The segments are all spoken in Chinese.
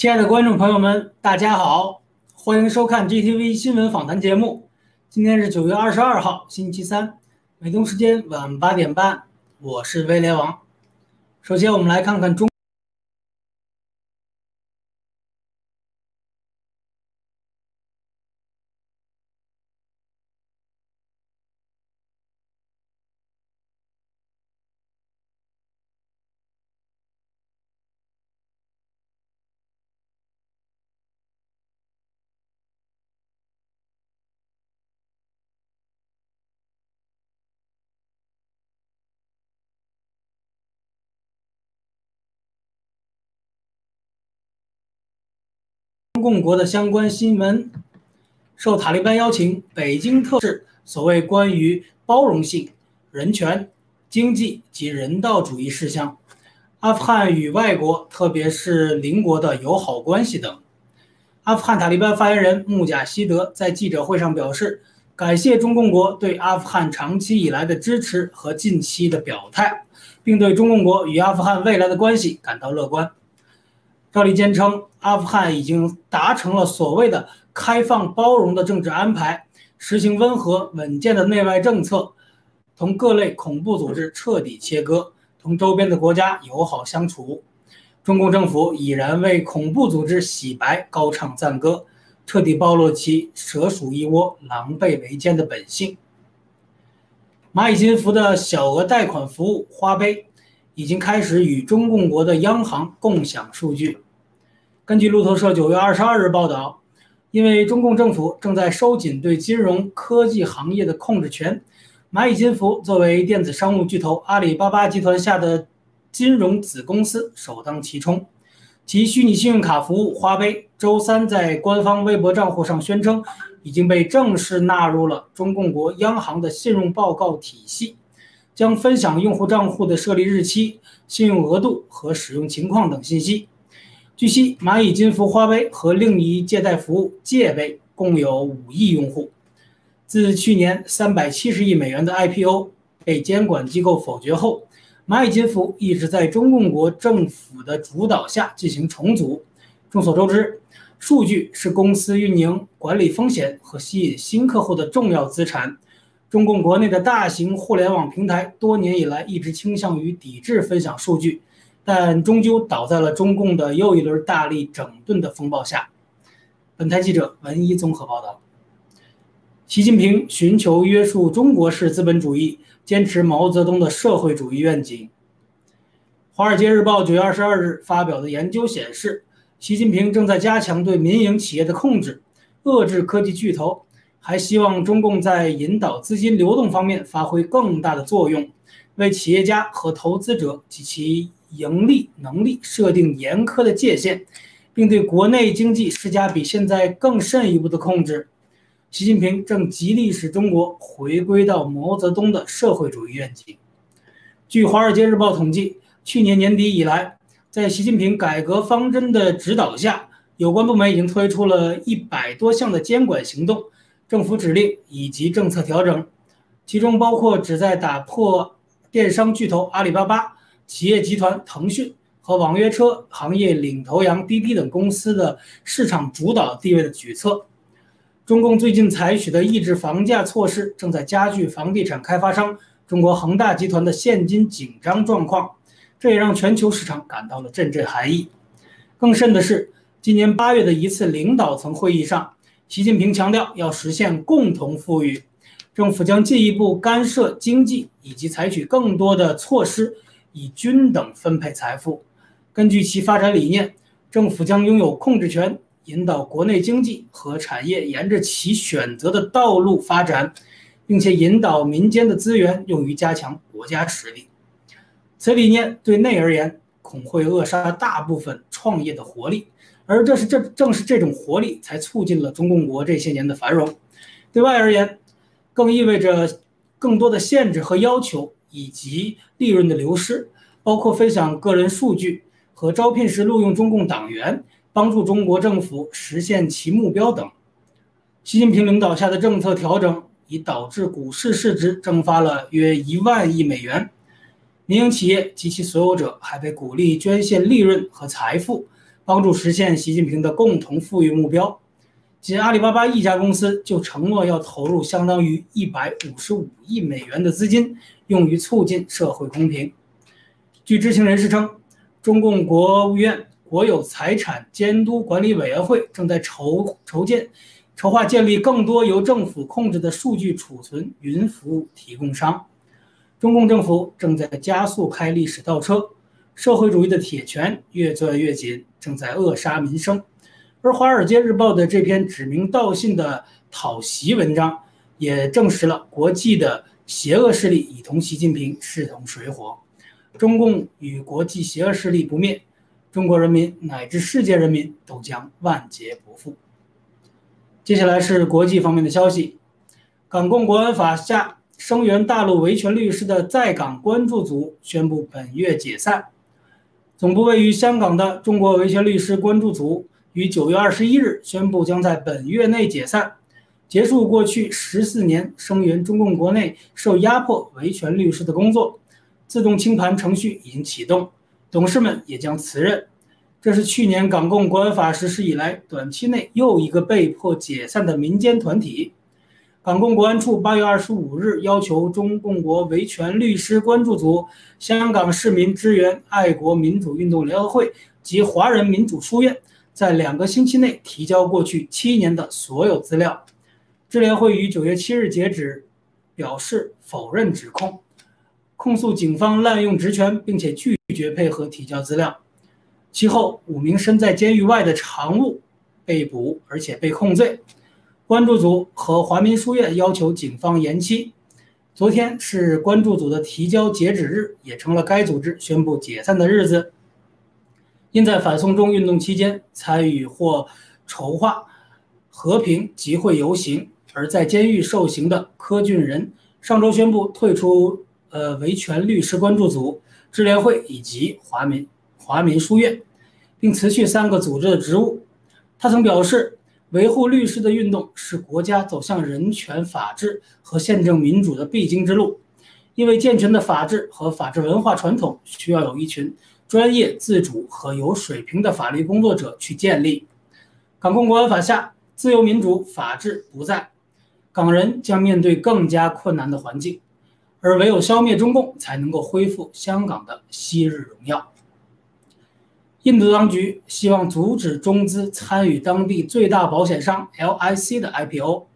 亲爱的观众朋友们，大家好，欢迎收看 GTV 新闻访谈节目。今天是九月二十二号，星期三，美东时间晚八点半，我是威廉王。首先，我们来看看中。共国的相关新闻，受塔利班邀请，北京特使所谓关于包容性、人权、经济及人道主义事项，阿富汗与外国，特别是邻国的友好关系等。阿富汗塔利班发言人穆贾希德在记者会上表示，感谢中共国对阿富汗长期以来的支持和近期的表态，并对中共国与阿富汗未来的关系感到乐观。赵立坚称，阿富汗已经达成了所谓的开放包容的政治安排，实行温和稳健的内外政策，同各类恐怖组织彻底切割，同周边的国家友好相处。中共政府已然为恐怖组织洗白，高唱赞歌，彻底暴露其蛇鼠一窝、狼狈为奸的本性。蚂蚁金服的小额贷款服务花呗。已经开始与中共国的央行共享数据。根据路透社九月二十二日报道，因为中共政府正在收紧对金融科技行业的控制权，蚂蚁金服作为电子商务巨头阿里巴巴集团下的金融子公司首当其冲。其虚拟信用卡服务花呗周三在官方微博账户上宣称，已经被正式纳入了中共国央行的信用报告体系。将分享用户账户的设立日期、信用额度和使用情况等信息。据悉，蚂蚁金服花呗和另一借贷服务借呗共有五亿用户。自去年三百七十亿美元的 IPO 被监管机构否决后，蚂蚁金服一直在中共国政府的主导下进行重组。众所周知，数据是公司运营、管理风险和吸引新客户的重要资产。中共国内的大型互联网平台多年以来一直倾向于抵制分享数据，但终究倒在了中共的又一轮大力整顿的风暴下。本台记者文一综合报道。习近平寻求约束中国式资本主义，坚持毛泽东的社会主义愿景。《华尔街日报》九月二十二日发表的研究显示，习近平正在加强对民营企业的控制，遏制科技巨头。还希望中共在引导资金流动方面发挥更大的作用，为企业家和投资者及其盈利能力设定严苛的界限，并对国内经济施加比现在更甚一步的控制。习近平正极力使中国回归到毛泽东的社会主义愿景。据《华尔街日报》统计，去年年底以来，在习近平改革方针的指导下，有关部门已经推出了一百多项的监管行动。政府指令以及政策调整，其中包括旨在打破电商巨头阿里巴巴、企业集团腾讯和网约车行业领头羊滴滴等公司的市场主导地位的举措。中共最近采取的抑制房价措施，正在加剧房地产开发商中国恒大集团的现金紧张状况，这也让全球市场感到了阵阵寒意。更甚的是，今年八月的一次领导层会议上。习近平强调，要实现共同富裕，政府将进一步干涉经济，以及采取更多的措施，以均等分配财富。根据其发展理念，政府将拥有控制权，引导国内经济和产业沿着其选择的道路发展，并且引导民间的资源用于加强国家实力。此理念对内而言，恐会扼杀大部分创业的活力。而这是这正是这种活力，才促进了中共国这些年的繁荣。对外而言，更意味着更多的限制和要求，以及利润的流失，包括分享个人数据和招聘时录用中共党员，帮助中国政府实现其目标等。习近平领导下的政策调整，已导致股市市值蒸发了约一万亿美元。民营企业及其所有者还被鼓励捐献利润和财富。帮助实现习近平的共同富裕目标。仅阿里巴巴一家公司就承诺要投入相当于一百五十五亿美元的资金，用于促进社会公平。据知情人士称，中共国务院国有财产监督管理委员会正在筹筹建、筹划建立更多由政府控制的数据储存云服务提供商。中共政府正在加速开历史倒车，社会主义的铁拳越攥越紧，正在扼杀民生。而《华尔街日报》的这篇指名道姓的讨袭文章，也证实了国际的邪恶势力已同习近平势同水火。中共与国际邪恶势力不灭，中国人民乃至世界人民都将万劫不复。接下来是国际方面的消息：港共国安法下声援大陆维权律师的在港关注组宣布本月解散。总部位于香港的中国维权律师关注组。于九月二十一日宣布，将在本月内解散，结束过去十四年声援中共国内受压迫维权律师的工作。自动清盘程序已经启动，董事们也将辞任。这是去年港共国安法实施以来短期内又一个被迫解散的民间团体。港共国安处八月二十五日要求中共国维权律师关注组、香港市民支援爱国民主运动联合会及华人民主书院。在两个星期内提交过去七年的所有资料。智联会于九月七日截止，表示否认指控，控诉警方滥用职权，并且拒绝配合提交资料。其后，五名身在监狱外的常务被捕，而且被控罪。关注组和华民书院要求警方延期。昨天是关注组的提交截止日，也成了该组织宣布解散的日子。因在反送中运动期间参与或筹划和平集会游行而在监狱受刑的柯俊仁，上周宣布退出呃维权律师关注组、智联会以及华民华民书院，并辞去三个组织的职务。他曾表示，维护律师的运动是国家走向人权、法治和宪政民主的必经之路，因为健全的法治和法治文化传统需要有一群。专业、自主和有水平的法律工作者去建立。港共国安法下，自由、民主、法治不在，港人将面对更加困难的环境，而唯有消灭中共，才能够恢复香港的昔日荣耀。印度当局希望阻止中资参与当地最大保险商 LIC 的 IPO。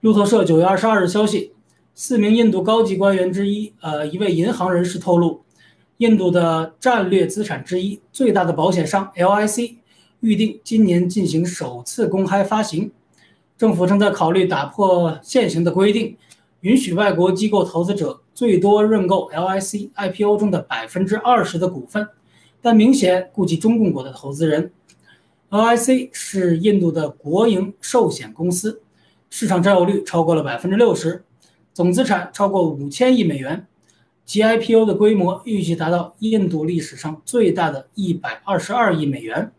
路透社九月二十二日消息，四名印度高级官员之一，呃，一位银行人士透露。印度的战略资产之一、最大的保险商 LIC 预定今年进行首次公开发行。政府正在考虑打破现行的规定，允许外国机构投资者最多认购 LIC IPO 中的百分之二十的股份，但明显顾及中共国的投资人。LIC 是印度的国营寿险公司，市场占有率超过了百分之六十，总资产超过五千亿美元。其 IPO 的规模预计达到印度历史上最大的一百二十二亿美元。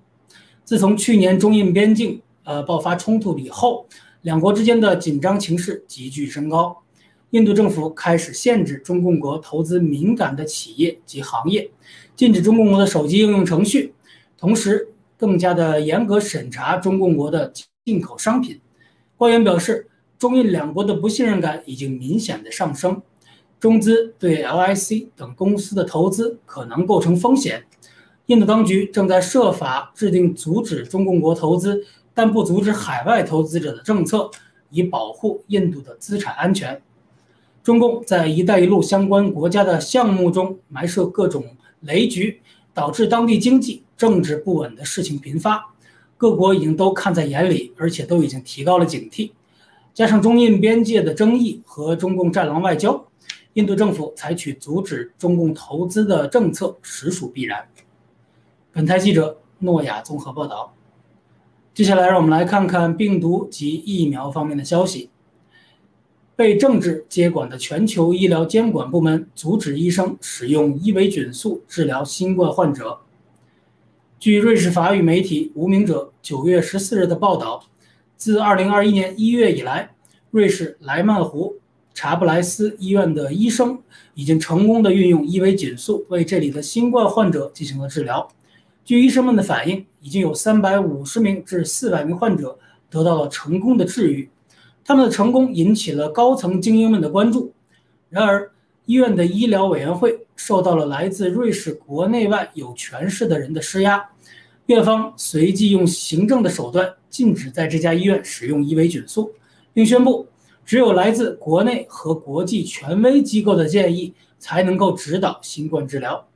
自从去年中印边境呃爆发冲突以后，两国之间的紧张情势急剧升高。印度政府开始限制中共国投资敏感的企业及行业，禁止中共国的手机应用程序，同时更加的严格审查中共国的进口商品。官员表示，中印两国的不信任感已经明显的上升。中资对 LIC 等公司的投资可能构成风险。印度当局正在设法制定阻止中共国投资，但不阻止海外投资者的政策，以保护印度的资产安全。中共在“一带一路”相关国家的项目中埋设各种雷局，导致当地经济、政治不稳的事情频发。各国已经都看在眼里，而且都已经提高了警惕。加上中印边界的争议和中共“战狼”外交。印度政府采取阻止中共投资的政策，实属必然。本台记者诺亚综合报道。接下来，让我们来看看病毒及疫苗方面的消息。被政治接管的全球医疗监管部门阻止医生使用伊维菌素治疗新冠患者。据瑞士法语媒体无名者九月十四日的报道，自二零二一年一月以来，瑞士莱曼湖。查布莱斯医院的医生已经成功的运用伊维菌素为这里的新冠患者进行了治疗，据医生们的反映，已经有三百五十名至四百名患者得到了成功的治愈。他们的成功引起了高层精英们的关注。然而，医院的医疗委员会受到了来自瑞士国内外有权势的人的施压，院方随即用行政的手段禁止在这家医院使用伊维菌素，并宣布只有来自国内和国际权威机构的建议才能够指导新冠治疗。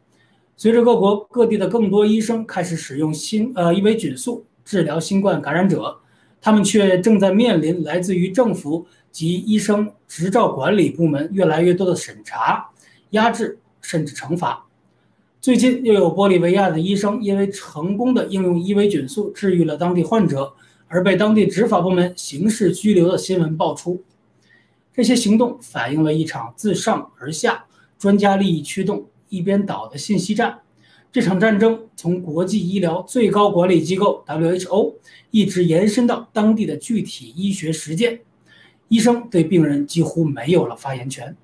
随着各国各地的更多医生开始使用新呃伊维菌素治疗新冠感染者，他们却正在面临来自于政府。及医生执照管理部门越来越多的审查、压制甚至惩罚。最近又有玻利维亚的医生因为成功的应用伊维菌素治愈了当地患者，而被当地执法部门刑事拘留的新闻爆出。这些行动反映了一场自上而下、专家利益驱动、一边倒的信息战。这场战争从国际医疗最高管理机构 WHO 一直延伸到当地的具体医学实践。医生对病人几乎没有了发言权。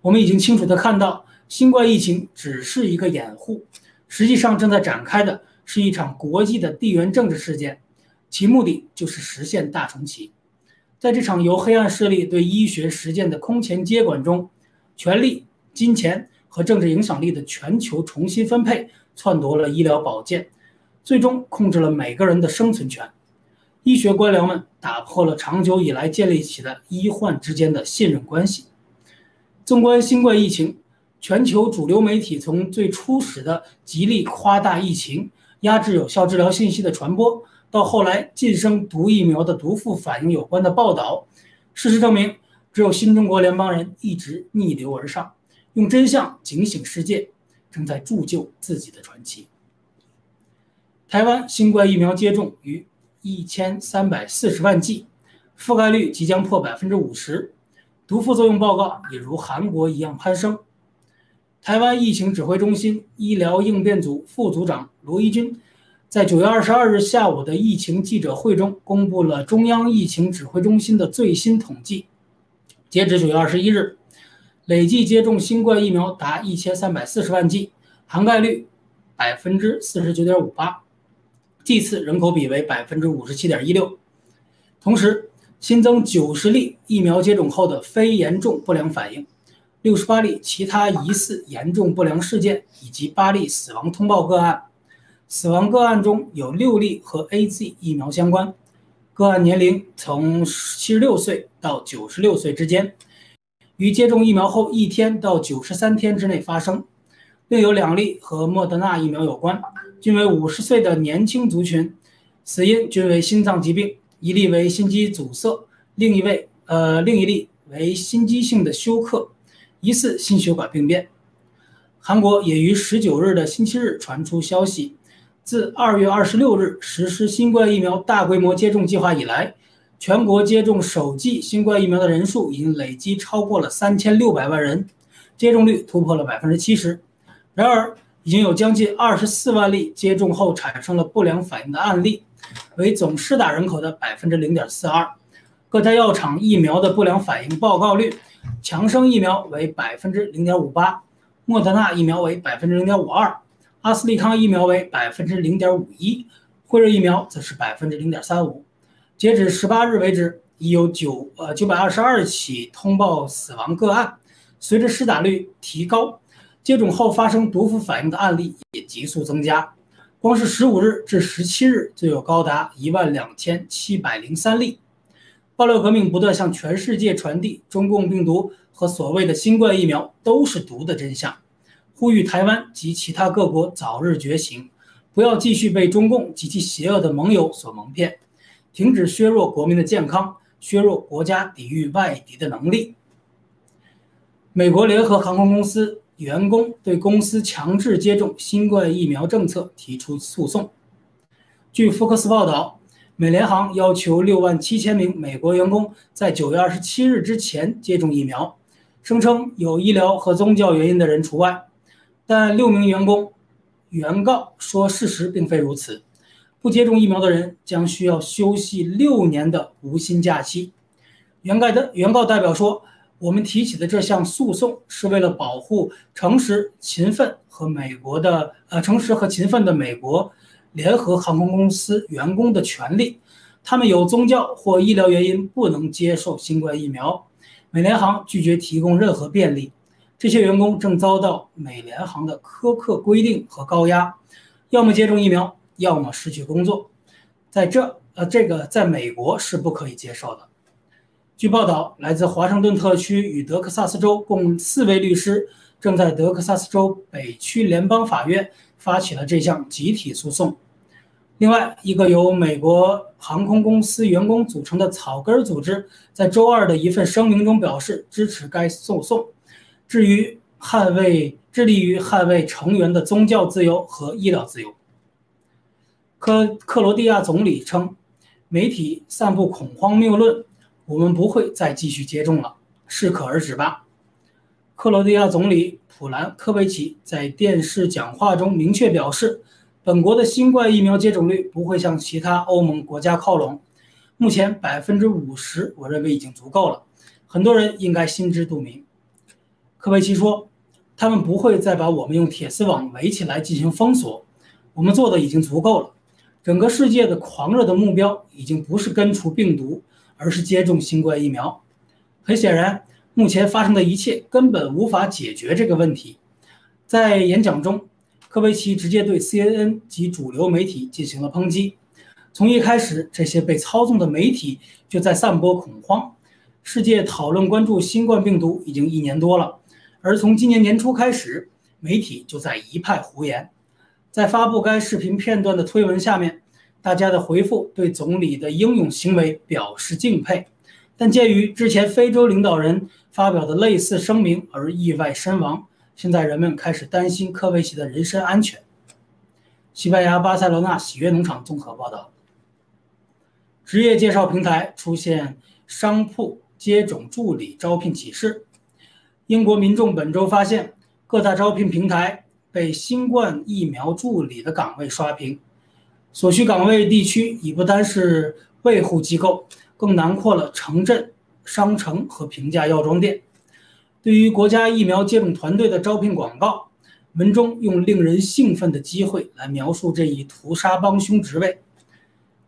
我们已经清楚地看到，新冠疫情只是一个掩护，实际上正在展开的是一场国际的地缘政治事件，其目的就是实现大重启。在这场由黑暗势力对医学实践的空前接管中，权力、金钱和政治影响力的全球重新分配篡夺了医疗保健，最终控制了每个人的生存权。医学官僚们打破了长久以来建立起的医患之间的信任关系。纵观新冠疫情，全球主流媒体从最初始的极力夸大疫情、压制有效治疗信息的传播，到后来晋升毒疫苗的毒副反应有关的报道，事实证明，只有新中国联邦人一直逆流而上，用真相警醒世界，正在铸就自己的传奇。台湾新冠疫苗接种于。一千三百四十万剂，覆盖率即将破百分之五十，毒副作用报告也如韩国一样攀升。台湾疫情指挥中心医疗应变组副组长罗一军在九月二十二日下午的疫情记者会中公布了中央疫情指挥中心的最新统计，截止九月二十一日，累计接种新冠疫苗达一千三百四十万剂，涵盖率百分之四十九点五八。剂次人口比为百分之五十七点一六，同时新增九十例疫苗接种后的非严重不良反应，六十八例其他疑似严重不良事件，以及八例死亡通报个案。死亡个案中有六例和 A Z 疫苗相关，个案年龄从七十六岁到九十六岁之间，于接种疫苗后一天到九十三天之内发生。另有两例和莫德纳疫苗有关。均为五十岁的年轻族群，死因均为心脏疾病，一例为心肌阻塞，另一位呃另一例为心肌性的休克，疑似心血管病变。韩国也于十九日的星期日传出消息，自二月二十六日实施新冠疫苗大规模接种计划以来，全国接种首剂新冠疫苗的人数已经累计超过了三千六百万人，接种率突破了百分之七十。然而，已经有将近二十四万例接种后产生了不良反应的案例，为总施打人口的百分之零点四二。各家药厂疫苗的不良反应报告率，强生疫苗为百分之零点五八，莫德纳疫苗为百分之零点五二，阿斯利康疫苗为百分之零点五一，辉瑞疫苗则是百分之零点三五。截止十八日为止，已有九呃九百二十二起通报死亡个案。随着施打率提高。接种后发生毒副反应的案例也急速增加，光是十五日至十七日就有高达一万两千七百零三例。爆料革命不断向全世界传递中共病毒和所谓的新冠疫苗都是毒的真相，呼吁台湾及其他各国早日觉醒，不要继续被中共及其邪恶的盟友所蒙骗，停止削弱国民的健康，削弱国家抵御外敌的能力。美国联合航空公司。员工对公司强制接种新冠疫苗政策提出诉讼。据福克斯报道，美联航要求六万七千名美国员工在九月二十七日之前接种疫苗，声称有医疗和宗教原因的人除外。但六名员工原告说，事实并非如此。不接种疫苗的人将需要休息六年的无薪假期。原告的原告代表说。我们提起的这项诉讼是为了保护诚实、勤奋和美国的呃诚实和勤奋的美国联合航空公司员工的权利。他们有宗教或医疗原因不能接受新冠疫苗，美联航拒绝提供任何便利。这些员工正遭到美联航的苛刻规定和高压，要么接种疫苗，要么失去工作。在这呃这个在美国是不可以接受的。据报道，来自华盛顿特区与德克萨斯州共四位律师正在德克萨斯州北区联邦法院发起了这项集体诉讼。另外一个由美国航空公司员工组成的草根组织在周二的一份声明中表示支持该诉讼，至于捍卫致力于捍卫成员的宗教自由和医疗自由。克克罗地亚总理称，媒体散布恐慌谬论。我们不会再继续接种了，适可而止吧。克罗地亚总理普兰科维奇在电视讲话中明确表示，本国的新冠疫苗接种率不会向其他欧盟国家靠拢。目前百分之五十，我认为已经足够了。很多人应该心知肚明。科维奇说，他们不会再把我们用铁丝网围起来进行封锁。我们做的已经足够了。整个世界的狂热的目标已经不是根除病毒。而是接种新冠疫苗。很显然，目前发生的一切根本无法解决这个问题。在演讲中，科维奇直接对 CNN 及主流媒体进行了抨击。从一开始，这些被操纵的媒体就在散播恐慌。世界讨论关注新冠病毒已经一年多了，而从今年年初开始，媒体就在一派胡言。在发布该视频片段的推文下面。大家的回复对总理的英勇行为表示敬佩，但鉴于之前非洲领导人发表的类似声明而意外身亡，现在人们开始担心科维奇的人身安全。西班牙巴塞罗那喜悦农场综合报道：职业介绍平台出现商铺接种助理招聘启事。英国民众本周发现各大招聘平台被新冠疫苗助理的岗位刷屏。所需岗位地区已不单是卫护机构，更囊括了城镇、商城和平价药妆店。对于国家疫苗接种团队的招聘广告，文中用令人兴奋的机会来描述这一屠杀帮凶职位。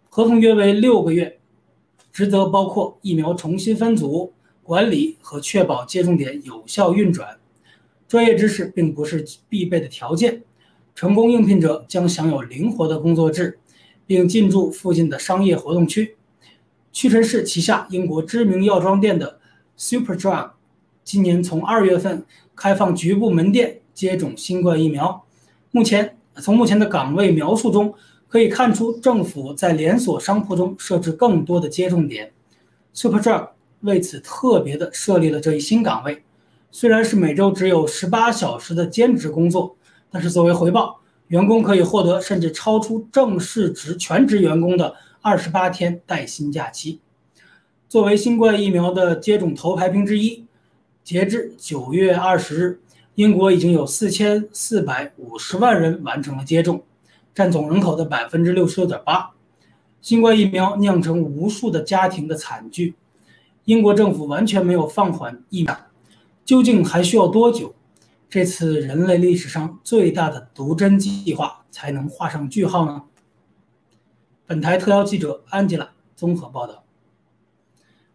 合同约为六个月，职责包括疫苗重新分组、管理和确保接种点有效运转。专业知识并不是必备的条件。成功应聘者将享有灵活的工作制，并进驻附近的商业活动区。屈臣氏旗下英国知名药妆店的 Superdrug，今年从二月份开放局部门店接种新冠疫苗。目前，从目前的岗位描述中可以看出，政府在连锁商铺中设置更多的接种点。Superdrug 为此特别的设立了这一新岗位，虽然是每周只有十八小时的兼职工作。但是作为回报，员工可以获得甚至超出正式职全职员工的二十八天带薪假期。作为新冠疫苗的接种头牌兵之一，截至九月二十日，英国已经有四千四百五十万人完成了接种，占总人口的百分之六十六点八。新冠疫苗酿成无数的家庭的惨剧，英国政府完全没有放缓疫苗，究竟还需要多久？这次人类历史上最大的毒针计划才能画上句号呢？本台特邀记者安吉拉综合报道。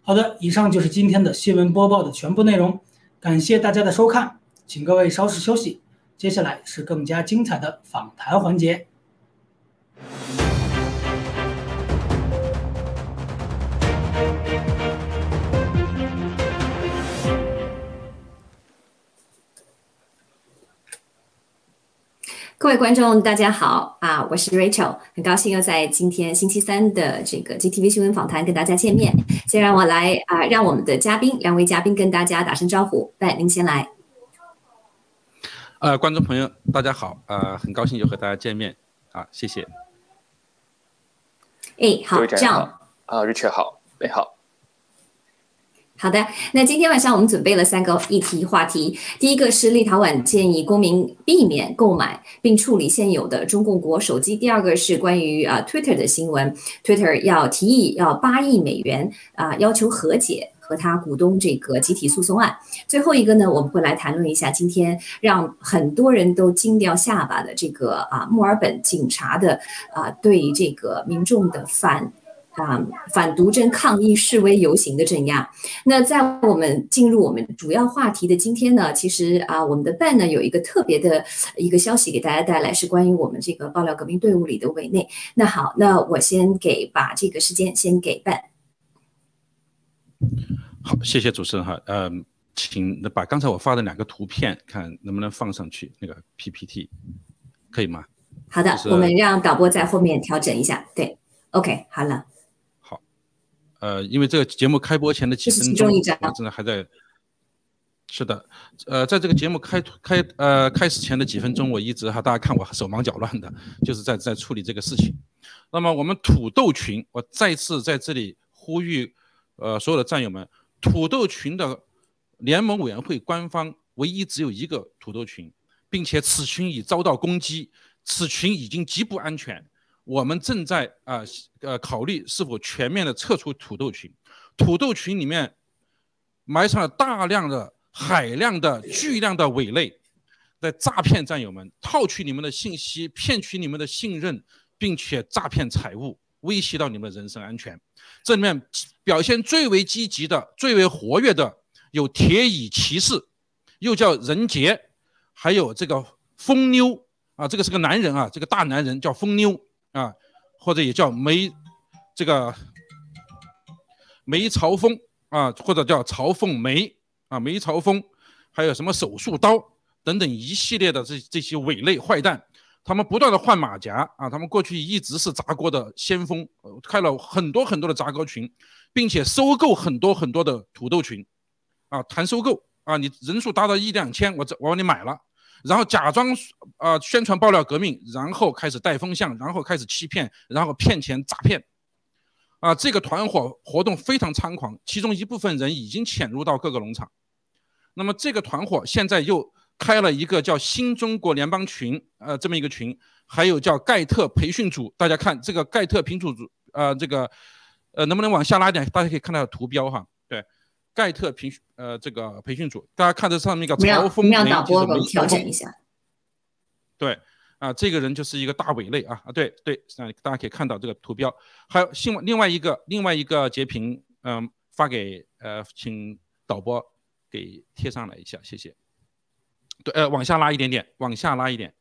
好的，以上就是今天的新闻播报的全部内容，感谢大家的收看，请各位稍事休息，接下来是更加精彩的访谈环节。各位观众，大家好啊！我是 Rachel，很高兴又在今天星期三的这个 GTV 新闻访谈跟大家见面。先让我来啊，让我们的嘉宾，两位嘉宾跟大家打声招呼。来，您先来。呃，观众朋友，大家好，呃，很高兴又和大家见面啊，谢谢。哎，好，这样啊，Rachel 好，你好。好的，那今天晚上我们准备了三个议题话题。第一个是立陶宛建议公民避免购买并处理现有的中共国手机。第二个是关于啊 Twitter 的新闻，Twitter 要提议要八亿美元啊要求和解。和他股东这个集体诉讼案。最后一个呢，我们会来谈论一下今天让很多人都惊掉下巴的这个啊墨尔本警察的啊对这个民众的反。啊，反毒针抗议示威游行的镇压。那在我们进入我们主要话题的今天呢，其实啊，我们的办呢有一个特别的一个消息给大家带来，是关于我们这个爆料革命队伍里的委内。那好，那我先给把这个时间先给办。好，谢谢主持人哈。嗯，请把刚才我发的两个图片看能不能放上去，那个 PPT 可以吗？好的，我们让导播在后面调整一下。对，OK，好了。呃，因为这个节目开播前的几分钟，我真的还在。是的，呃，在这个节目开开呃开始前的几分钟，我一直哈，大家看我手忙脚乱的，就是在在处理这个事情。那么我们土豆群，我再次在这里呼吁，呃，所有的战友们，土豆群的联盟委员会官方唯一只有一个土豆群，并且此群已遭到攻击，此群已经极不安全。我们正在啊呃考虑是否全面的撤出土豆群，土豆群里面埋藏了大量的海量的巨量的伪类，在诈骗战友们，套取你们的信息，骗取你们的信任，并且诈骗财物，威胁到你们的人身安全。这里面表现最为积极的、最为活跃的有铁乙骑士，又叫人杰，还有这个疯妞啊，这个是个男人啊，这个大男人叫疯妞。啊，或者也叫梅，这个梅朝风啊，或者叫朝凤梅啊，梅朝风，还有什么手术刀等等一系列的这这些伪类坏蛋，他们不断的换马甲啊，他们过去一直是砸锅的先锋，开了很多很多的砸锅群，并且收购很多很多的土豆群，啊，谈收购啊，你人数达到一两千，我这我帮你买了。然后假装啊宣传爆料革命，然后开始带风向，然后开始欺骗，然后骗钱诈骗，啊，这个团伙活动非常猖狂，其中一部分人已经潜入到各个农场，那么这个团伙现在又开了一个叫新中国联邦群，呃，这么一个群，还有叫盖特培训组，大家看这个盖特培训组，呃，这个，呃，能不能往下拉点？大家可以看到图标哈。对盖特培训呃，这个培训组，大家看这上面一个朝风雷，就是调整一下。对啊，这个人就是一个大伪类啊啊，对对，啊，大家可以看到这个图标，还有另外另外一个另外一个截屏，嗯，发给呃，请导播给贴上来一下，谢谢。对，呃，往下拉一点点，往下拉一点。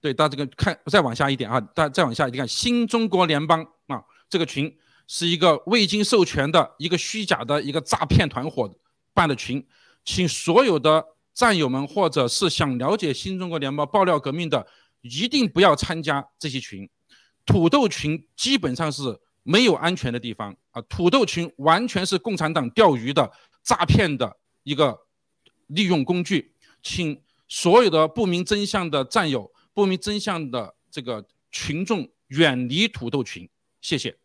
对，大家这个看，再往下一点啊，大家再往下，你看新中国联邦啊，这个群。是一个未经授权的一个虚假的一个诈骗团伙办的群，请所有的战友们或者是想了解新中国联邦爆料革命的，一定不要参加这些群。土豆群基本上是没有安全的地方啊，土豆群完全是共产党钓鱼的诈骗的一个利用工具，请所有的不明真相的战友、不明真相的这个群众远离土豆群，谢谢。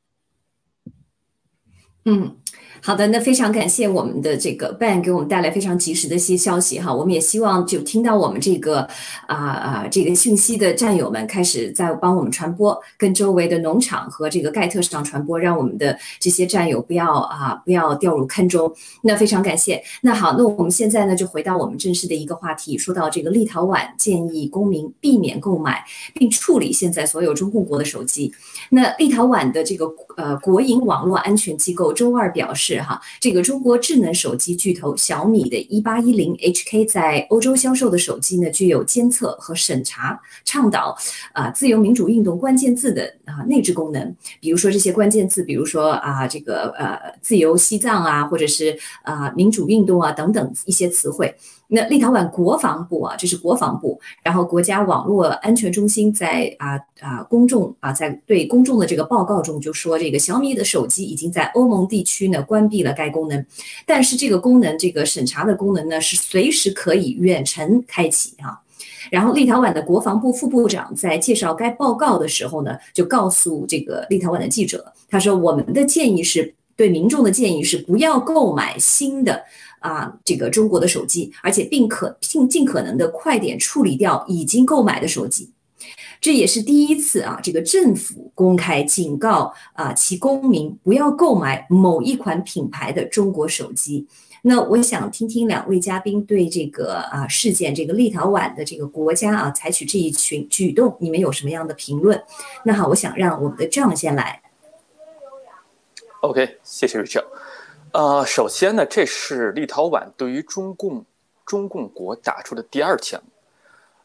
嗯。好的，那非常感谢我们的这个 Ben 给我们带来非常及时的一些消息哈，我们也希望就听到我们这个啊啊这个信息的战友们开始在帮我们传播，跟周围的农场和这个盖特上传播，让我们的这些战友不要啊不要掉入坑中。那非常感谢。那好，那我们现在呢就回到我们正式的一个话题，说到这个立陶宛建议公民避免购买并处理现在所有中共国的手机。那立陶宛的这个呃国营网络安全机构周二表示。哈，这个中国智能手机巨头小米的 1810HK 在欧洲销售的手机呢，具有监测和审查、倡导啊自由民主运动关键字的啊内置功能。比如说这些关键字，比如说啊这个呃自由西藏啊，或者是啊民主运动啊等等一些词汇。那立陶宛国防部啊，这是国防部，然后国家网络安全中心在啊啊公众啊在对公众的这个报告中就说，这个小米的手机已经在欧盟地区呢关闭了该功能，但是这个功能这个审查的功能呢是随时可以远程开启啊。然后立陶宛的国防部副部长在介绍该报告的时候呢，就告诉这个立陶宛的记者，他说我们的建议是对民众的建议是不要购买新的。啊，这个中国的手机，而且并可尽尽可能的快点处理掉已经购买的手机。这也是第一次啊，这个政府公开警告啊其公民不要购买某一款品牌的中国手机。那我想听听两位嘉宾对这个啊事件，这个立陶宛的这个国家啊采取这一群举动，你们有什么样的评论？那好，我想让我们的张先来。OK，谢谢 Richard。呃，首先呢，这是立陶宛对于中共中共国打出的第二枪。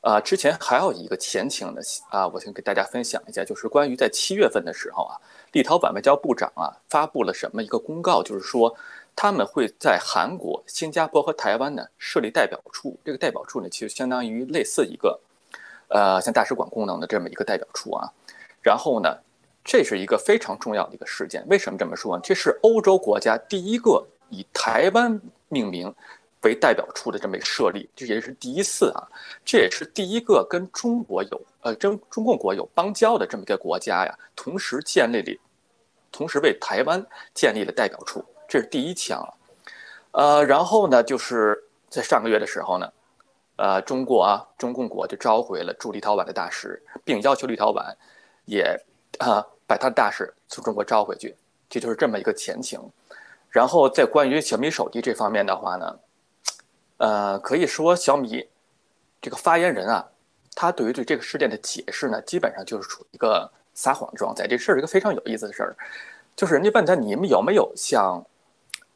啊，之前还有一个前情呢，啊，我先给大家分享一下，就是关于在七月份的时候啊，立陶宛外交部长啊发布了什么一个公告，就是说他们会在韩国、新加坡和台湾呢设立代表处。这个代表处呢，其实相当于类似一个，呃，像大使馆功能的这么一个代表处啊。然后呢，这是一个非常重要的一个事件。为什么这么说呢？这是欧洲国家第一个以台湾命名。为代表处的这么一个设立，这也是第一次啊，这也是第一个跟中国有呃，跟中共国有邦交的这么一个国家呀，同时建立了，同时为台湾建立了代表处，这是第一枪啊。呃，然后呢，就是在上个月的时候呢，呃，中国啊，中共国就召回了驻立陶宛的大使，并要求立陶宛也啊把他的大使从中国召回去，这就是这么一个前情。然后在关于小米手机这方面的话呢。呃，可以说小米这个发言人啊，他对于对这个事件的解释呢，基本上就是处于一个撒谎状态。这事儿一个非常有意思的事儿，就是人家问他你们有没有向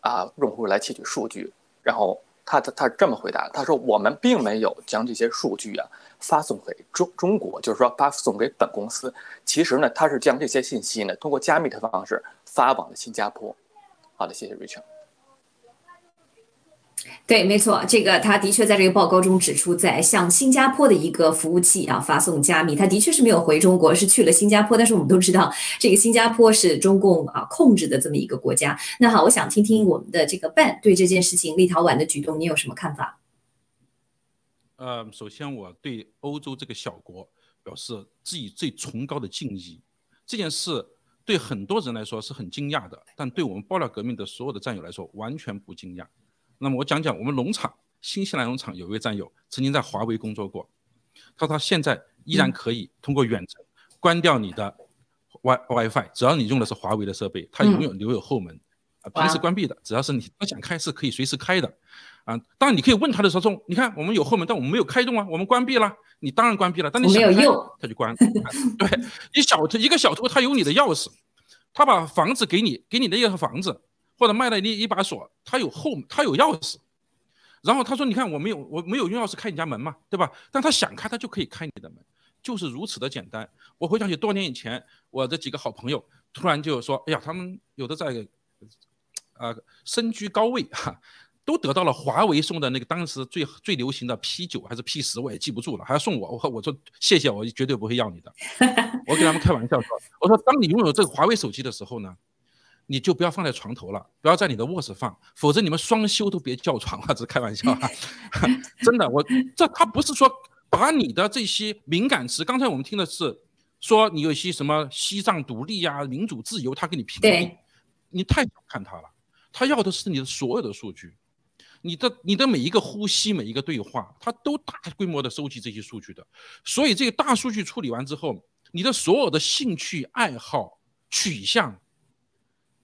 啊用户来窃取数据，然后他他他这么回答，他说我们并没有将这些数据啊发送给中中国，就是说发送给本公司。其实呢，他是将这些信息呢通过加密的方式发往了新加坡。好的，谢谢 Rachel。对，没错，这个他的确在这个报告中指出，在向新加坡的一个服务器啊发送加密，他的确是没有回中国，是去了新加坡。但是我们都知道，这个新加坡是中共啊控制的这么一个国家。那好，我想听听我们的这个 Ben 对这件事情立陶宛的举动，你有什么看法？呃，首先我对欧洲这个小国表示自己最崇高的敬意。这件事对很多人来说是很惊讶的，但对我们爆料革命的所有的战友来说完全不惊讶。那么我讲讲我们农场，新西兰农场有一位战友曾经在华为工作过，他说他现在依然可以通过远程关掉你的 Wi WiFi，只要你用的是华为的设备，它永远留有后门，啊，平时关闭的，只要是你不想开是可以随时开的，啊，当然你可以问他的时候，你看我们有后门，但我们没有开动啊，我们关闭了，你当然关闭了，但你想开他就关，对，一小偷一个小偷他有你的钥匙，他把房子给你，给你那一套房子。或者卖了你一把锁，他有后，他有钥匙，然后他说：“你看我没有，我没有用钥匙开你家门嘛，对吧？但他想开，他就可以开你的门，就是如此的简单。”我回想起多年以前，我的几个好朋友突然就说：“哎呀，他们有的在，呃，身居高位哈，都得到了华为送的那个当时最最流行的 P 九还是 P 十，我也记不住了，还要送我。我我说谢谢，我绝对不会要你的。我给他们开玩笑说，我说当你拥有这个华为手机的时候呢。”你就不要放在床头了，不要在你的卧室放，否则你们双休都别叫床了。这是开玩笑啊 真的，我这他不是说把你的这些敏感词，刚才我们听的是说你有些什么西藏独立呀、民主自由，他给你屏蔽，你太小看他了。他要的是你的所有的数据，你的你的每一个呼吸、每一个对话，他都大规模的收集这些数据的。所以这个大数据处理完之后，你的所有的兴趣爱好、取向。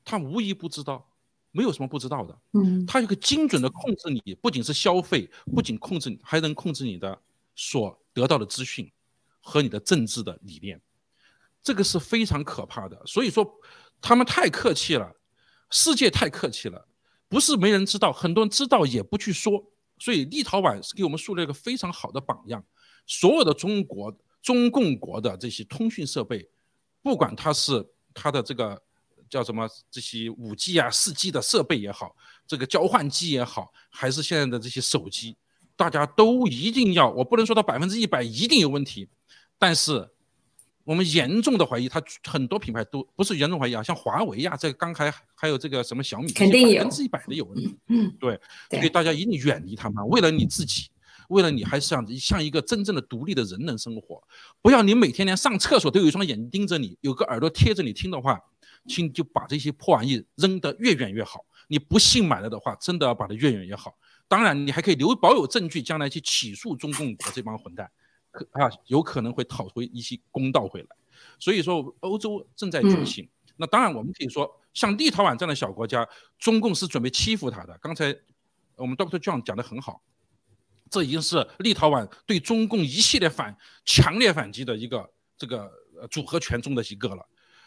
他无一不知道，没有什么不知道的。嗯，他有个精准的控制你，不仅是消费，不仅控制你，还能控制你的所得到的资讯和你的政治的理念，这个是非常可怕的。所以说，他们太客气了，世界太客气了，不是没人知道，很多人知道也不去说。所以立陶宛是给我们树立了一个非常好的榜样。所有的中国中共国的这些通讯设备，不管它是它的这个。叫什么？这些五 G 啊、四 G 的设备也好，这个交换机也好，还是现在的这些手机，大家都一定要。我不能说它百分之一百一定有问题，但是我们严重的怀疑，它很多品牌都不是严重怀疑啊，像华为呀，这个刚才还有这个什么小米，肯定有百分之一百的有问题。嗯，对，所以大家一定远离他们。为了你自己，为了你还是想像一个真正的独立的人能生活，不要你每天连上厕所都有一双眼睛盯着你，有个耳朵贴着你听的话。请就把这些破玩意扔得越远越好。你不信买了的话，真的要把它越远越好。当然，你还可以留保有证据，将来去起诉中共国这帮混蛋。可啊有可能会讨回一些公道回来。所以说，欧洲正在觉醒。那当然，我们可以说，像立陶宛这样的小国家，中共是准备欺负他的。刚才我们 Doctor John 讲的很好，这已经是立陶宛对中共一系列反强烈反击的一个这个组合拳中的一个了。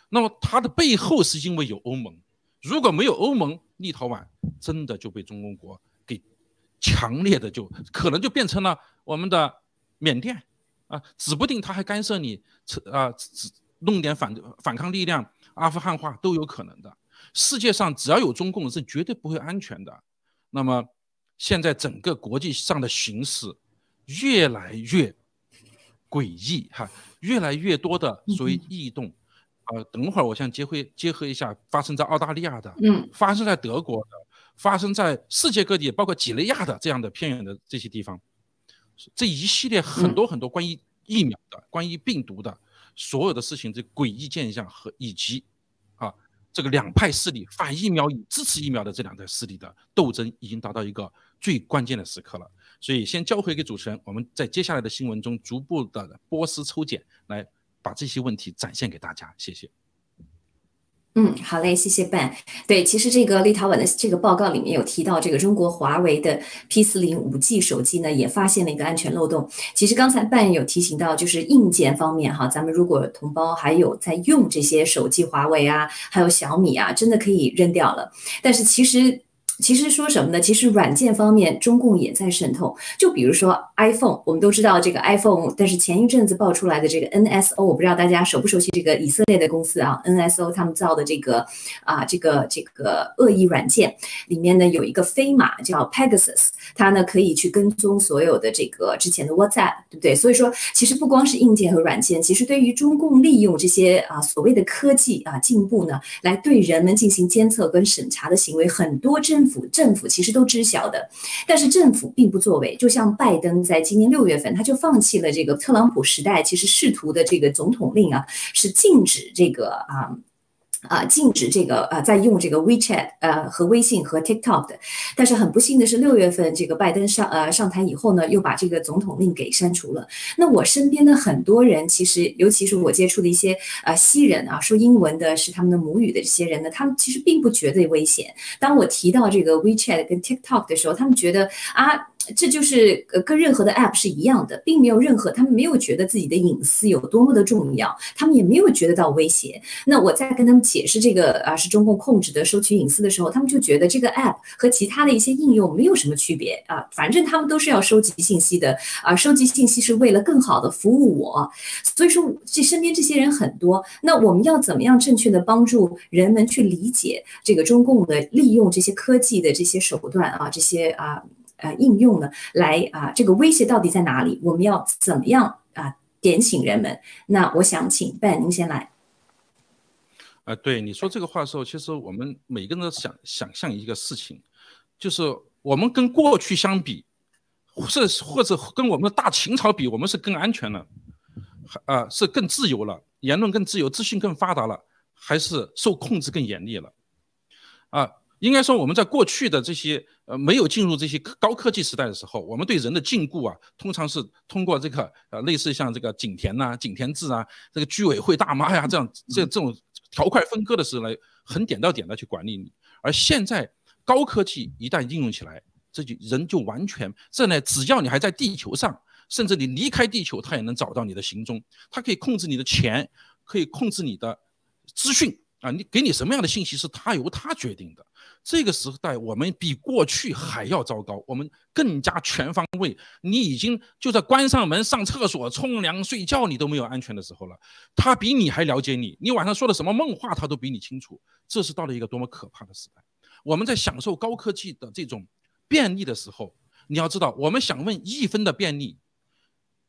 那么它的背后是因为有欧盟，如果没有欧盟，立陶宛真的就被中共国给强烈的就可能就变成了我们的缅甸。啊，指不定他还干涉你，啊，只弄点反反抗力量，阿富汗化都有可能的。世界上只要有中共，是绝对不会安全的。那么现在整个国际上的形势越来越诡异，哈，越来越多的所谓异动。呃，等会儿我想结合结合一下发生在澳大利亚的，嗯，发生在德国的，发生在世界各地，包括几内亚的这样的偏远的这些地方。这一系列很多很多关于疫苗的、关于病毒的所有的事情，这诡异现象和以及啊这个两派势力反疫苗与支持疫苗的这两派势力的斗争，已经达到一个最关键的时刻了。所以先交回给主持人，我们在接下来的新闻中逐步的波斯抽检，来把这些问题展现给大家。谢谢。嗯，好嘞，谢谢 Ben。对，其实这个立陶宛的这个报告里面有提到，这个中国华为的 P 四零五 G 手机呢，也发现了一个安全漏洞。其实刚才 Ben 有提醒到，就是硬件方面哈，咱们如果同胞还有在用这些手机，华为啊，还有小米啊，真的可以扔掉了。但是其实。其实说什么呢？其实软件方面，中共也在渗透。就比如说 iPhone，我们都知道这个 iPhone，但是前一阵子爆出来的这个 NSO，我不知道大家熟不熟悉这个以色列的公司啊？NSO 他们造的这个啊，这个这个恶意软件里面呢有一个飞马叫 Pegasus，它呢可以去跟踪所有的这个之前的 WhatsApp，对不对？所以说，其实不光是硬件和软件，其实对于中共利用这些啊所谓的科技啊进步呢，来对人们进行监测跟审查的行为，很多政政府其实都知晓的，但是政府并不作为。就像拜登在今年六月份，他就放弃了这个特朗普时代其实试图的这个总统令啊，是禁止这个啊。啊，禁止这个呃，在用这个 WeChat 呃和微信和 TikTok 的，但是很不幸的是，六月份这个拜登上呃上台以后呢，又把这个总统令给删除了。那我身边的很多人，其实尤其是我接触的一些呃西人啊，说英文的是他们的母语的这些人呢，他们其实并不觉得危险。当我提到这个 WeChat 跟 TikTok 的时候，他们觉得啊。这就是呃跟任何的 app 是一样的，并没有任何，他们没有觉得自己的隐私有多么的重要，他们也没有觉得到威胁。那我在跟他们解释这个啊是中共控制的收取隐私的时候，他们就觉得这个 app 和其他的一些应用没有什么区别啊，反正他们都是要收集信息的啊，收集信息是为了更好的服务我。所以说这身边这些人很多，那我们要怎么样正确的帮助人们去理解这个中共的利用这些科技的这些手段啊，这些啊。呃，应用呢，来啊，这个威胁到底在哪里？我们要怎么样啊，点醒人们？那我想请 Ben 您先来。啊，对你说这个话的时候，其实我们每个人都想想象一个事情，就是我们跟过去相比，是或者跟我们的大秦朝比，我们是更安全了，啊，是更自由了，言论更自由，资讯更发达了，还是受控制更严厉了？啊？应该说，我们在过去的这些呃没有进入这些高科技时代的时候，我们对人的禁锢啊，通常是通过这个呃类似像这个井田呐、井田制啊、这个居委会大妈呀这样这这种条块分割的时候来很点到点的去管理你。而现在高科技一旦应用起来，这就人就完全这呢，只要你还在地球上，甚至你离开地球，它也能找到你的行踪，它可以控制你的钱，可以控制你的资讯啊，你给你什么样的信息是它由它决定的。这个时代，我们比过去还要糟糕，我们更加全方位。你已经就在关上门、上厕所、冲凉、睡觉，你都没有安全的时候了。他比你还了解你，你晚上说的什么梦话，他都比你清楚。这是到了一个多么可怕的时代。我们在享受高科技的这种便利的时候，你要知道，我们想问一分的便利，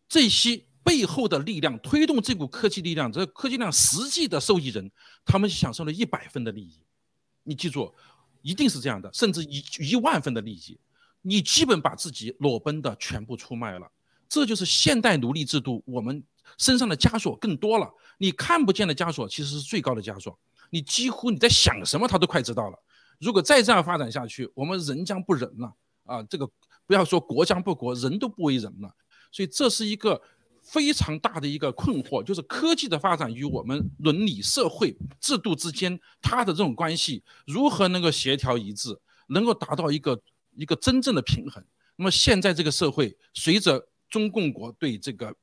这些背后的力量推动这股科技力量，这科技量实际的受益人，他们享受了一百分的利益。你记住。一定是这样的，甚至一一万分的利益，你基本把自己裸奔的全部出卖了。这就是现代奴隶制度，我们身上的枷锁更多了。你看不见的枷锁其实是最高的枷锁，你几乎你在想什么，他都快知道了。如果再这样发展下去，我们人将不仁了啊！这个不要说国将不国，人都不为人了。所以这是一个非常大的一个困惑，就是科技的发展与我们伦理、社会制度之间，它的这种关系如何能够协调一致，能够达到一个一个真正的平衡。那么现在这个社会，随着中共国对这个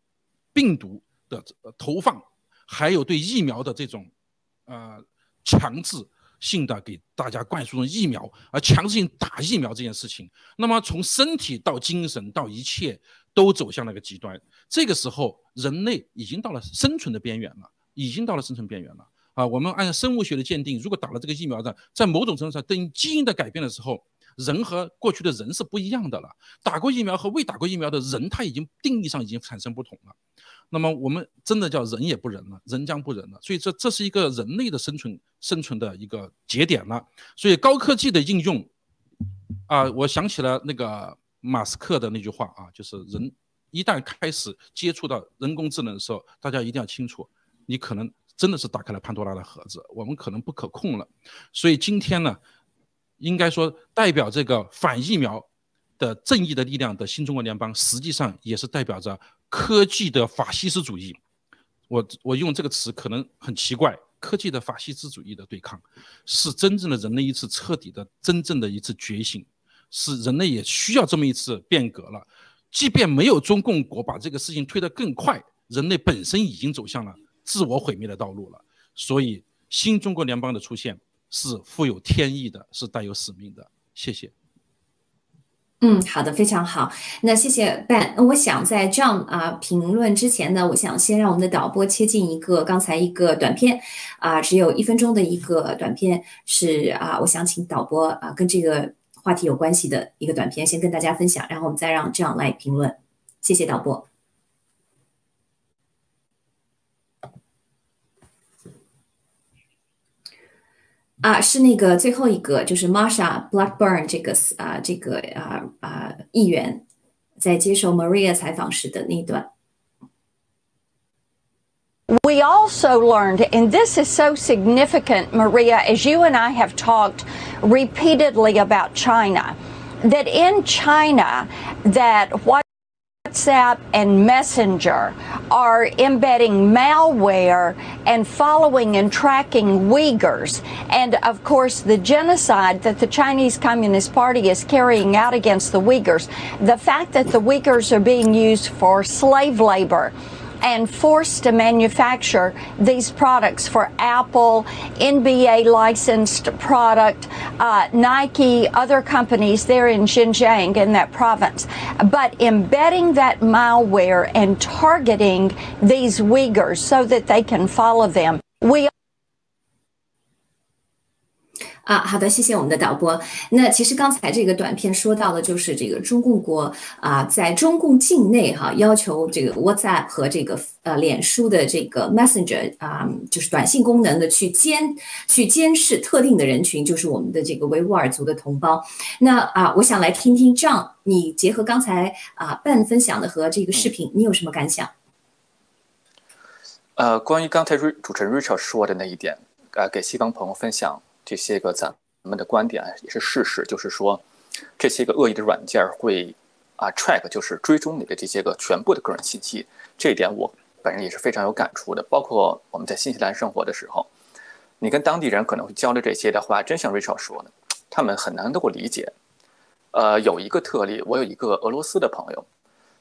病毒的投放，还有对疫苗的这种呃强制性的给大家灌输疫苗，而强制性打疫苗这件事情，那么从身体到精神到一切。都走向了个极端，这个时候人类已经到了生存的边缘了，已经到了生存边缘了啊！我们按生物学的鉴定，如果打了这个疫苗的，在某种程度上，等基因的改变的时候，人和过去的人是不一样的了。打过疫苗和未打过疫苗的人，他已经定义上已经产生不同了。那么我们真的叫人也不仁了，人将不仁了。所以这这是一个人类的生存生存的一个节点了。所以高科技的应用啊，我想起了那个。马斯克的那句话啊，就是人一旦开始接触到人工智能的时候，大家一定要清楚，你可能真的是打开了潘多拉的盒子，我们可能不可控了。所以今天呢，应该说代表这个反疫苗的正义的力量的新中国联邦，实际上也是代表着科技的法西斯主义。我我用这个词可能很奇怪，科技的法西斯主义的对抗，是真正的人类一次彻底的、真正的一次觉醒。是人类也需要这么一次变革了，即便没有中共国把这个事情推得更快，人类本身已经走向了自我毁灭的道路了。所以，新中国联邦的出现是富有天意的，是带有使命的。谢谢。嗯，好的，非常好。那谢谢 Ben。那我想在这样啊评论之前呢，我想先让我们的导播切进一个刚才一个短片啊，只有一分钟的一个短片，是啊，我想请导播啊跟这个。话题有关系的一个短片，先跟大家分享，然后我们再让这样来评论。谢谢导播。啊，是那个最后一个，就是 Marsha Blackburn 这个啊，这个啊啊议员在接受 Maria 采访时的那一段。We also learned, and this is so significant, Maria, as you and I have talked repeatedly about China, that in China, that WhatsApp and Messenger are embedding malware and following and tracking Uyghurs. And of course, the genocide that the Chinese Communist Party is carrying out against the Uyghurs, the fact that the Uyghurs are being used for slave labor and forced to manufacture these products for Apple, NBA licensed product, uh, Nike, other companies there in Xinjiang in that province. But embedding that malware and targeting these Uyghurs so that they can follow them. We 啊，好的，谢谢我们的导播。那其实刚才这个短片说到的，就是这个中共国啊，在中共境内哈，要求这个 WhatsApp 和这个呃脸书的这个 Messenger 啊，就是短信功能的去监去监视特定的人群，就是我们的这个维吾尔族的同胞。那啊，我想来听听 John，，你结合刚才啊 Ben 分享的和这个视频，你有什么感想？呃，关于刚才主持人 Rachel 说的那一点，呃，给西方朋友分享。这些个咱们的观点也是事实，就是说，这些个恶意的软件会啊 track，就是追踪你的这些个全部的个人信息。这一点我本人也是非常有感触的。包括我们在新西兰生活的时候，你跟当地人可能会交流这些的话，真像 Rachel 说的，他们很难能够理解。呃，有一个特例，我有一个俄罗斯的朋友，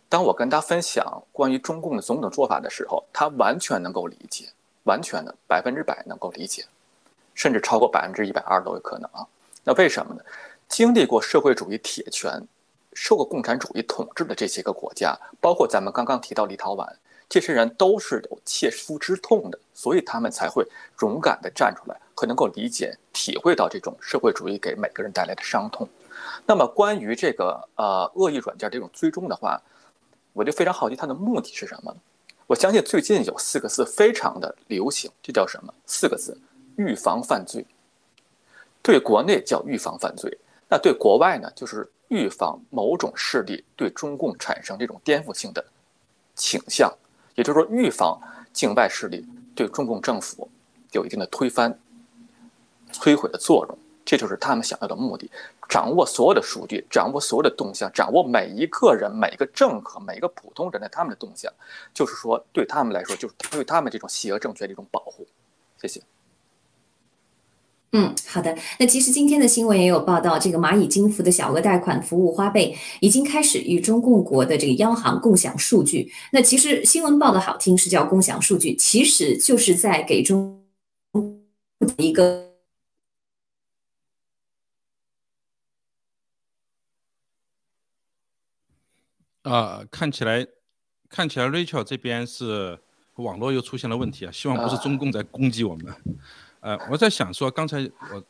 当我跟他分享关于中共的种种做法的时候，他完全能够理解，完全的百分之百能够理解。甚至超过百分之一百二都有可能啊！那为什么呢？经历过社会主义铁拳、受过共产主义统治的这些个国家，包括咱们刚刚提到立陶宛，这些人都是有切肤之痛的，所以他们才会勇敢地站出来，和能够理解、体会到这种社会主义给每个人带来的伤痛。那么，关于这个呃恶意软件这种追踪的话，我就非常好奇它的目的是什么？我相信最近有四个字非常的流行，这叫什么？四个字。预防犯罪，对国内叫预防犯罪，那对国外呢，就是预防某种势力对中共产生这种颠覆性的倾向，也就是说，预防境外势力对中共政府有一定的推翻、摧毁的作用。这就是他们想要的目的：掌握所有的数据，掌握所有的动向，掌握每一个人、每一个政客、每一个普通人的他们的动向。就是说，对他们来说，就是对他们这种邪恶政权的一种保护。谢谢。嗯，好的。那其实今天的新闻也有报道，这个蚂蚁金服的小额贷款服务花呗已经开始与中共国的这个央行共享数据。那其实新闻报的好听是叫共享数据，其实就是在给中一个。啊，看起来，看起来 Rachel 这边是网络又出现了问题啊，希望不是中共在攻击我们。呃，我在想说，刚才我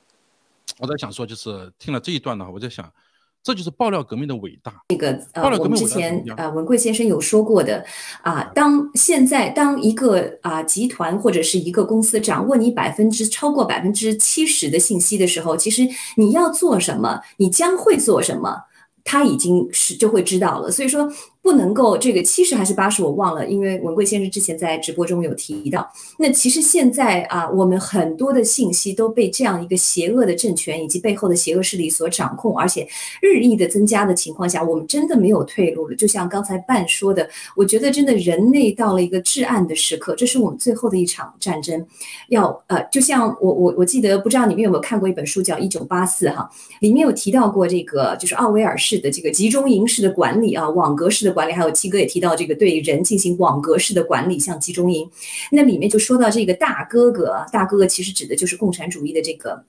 我在想说，就是听了这一段的话，我在想，这就是爆料革命的伟大。那个呃，我们之前呃文贵先生有说过的啊，当现在当一个啊集团或者是一个公司掌握你百分之超过百分之七十的信息的时候，其实你要做什么，你将会做什么，他已经是就会知道了。所以说。不能够这个七十还是八十我忘了，因为文贵先生之前在直播中有提到。那其实现在啊，我们很多的信息都被这样一个邪恶的政权以及背后的邪恶势力所掌控，而且日益的增加的情况下，我们真的没有退路了。就像刚才半说的，我觉得真的人类到了一个至暗的时刻，这是我们最后的一场战争。要呃，就像我我我记得不知道你们有没有看过一本书叫《一九八四》哈，里面有提到过这个就是奥威尔式的这个集中营式的管理啊，网格式的。管理还有七哥也提到这个对人进行网格式的管理，像集中营，那里面就说到这个大哥哥，大哥哥其实指的就是共产主义的这个。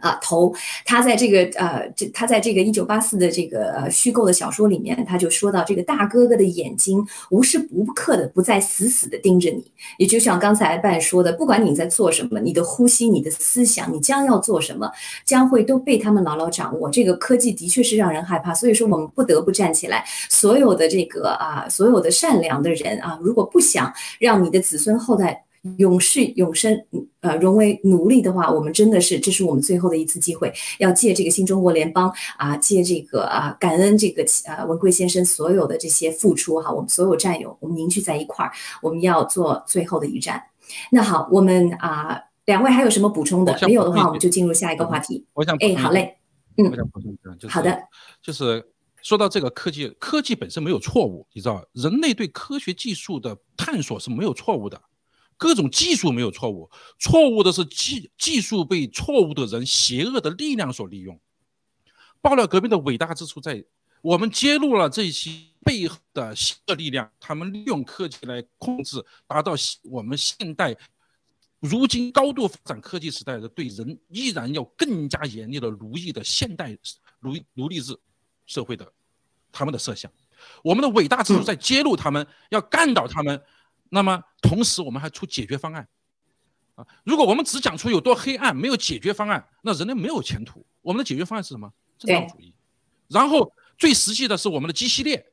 啊，头他在这个呃，这他在这个一九八四的这个虚构的小说里面，他就说到这个大哥哥的眼睛无时不刻的不再死死的盯着你，也就像刚才半说的，不管你在做什么，你的呼吸、你的思想、你将要做什么，将会都被他们牢牢掌握。这个科技的确是让人害怕，所以说我们不得不站起来。所有的这个啊，所有的善良的人啊，如果不想让你的子孙后代。永世永生，呃，沦为奴隶的话，我们真的是，这是我们最后的一次机会，要借这个新中国联邦啊，借这个啊，感恩这个呃文贵先生所有的这些付出哈，我们所有战友，我们凝聚在一块儿，我们要做最后的一战。那好，我们啊，两位还有什么补充的？没有的话，我们就进入下一个话题。我想，哎，好嘞，嗯，我想补充一下，就是好的，就是说到这个科技，科技本身没有错误，你知道，人类对科学技术的探索是没有错误的。各种技术没有错误，错误的是技技术被错误的人、邪恶的力量所利用。爆料革命的伟大之处在，我们揭露了这些背后的邪恶力量，他们利用科技来控制，达到我们现代如今高度发展科技时代的对人依然要更加严厉的奴役的现代奴奴隶制社会的他们的设想。我们的伟大之处在揭露他们，要干倒他们。那么，同时我们还出解决方案，啊，如果我们只讲出有多黑暗，没有解决方案，那人类没有前途。我们的解决方案是什么？正当主义。然后最实际的是我们的基系列。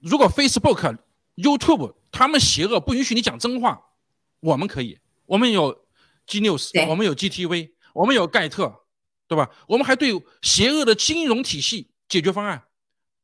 如果 Facebook、YouTube 他们邪恶，不允许你讲真话，我们可以。我们有 G News，我们有 GTV，我们有盖特，对吧？我们还对邪恶的金融体系解决方案，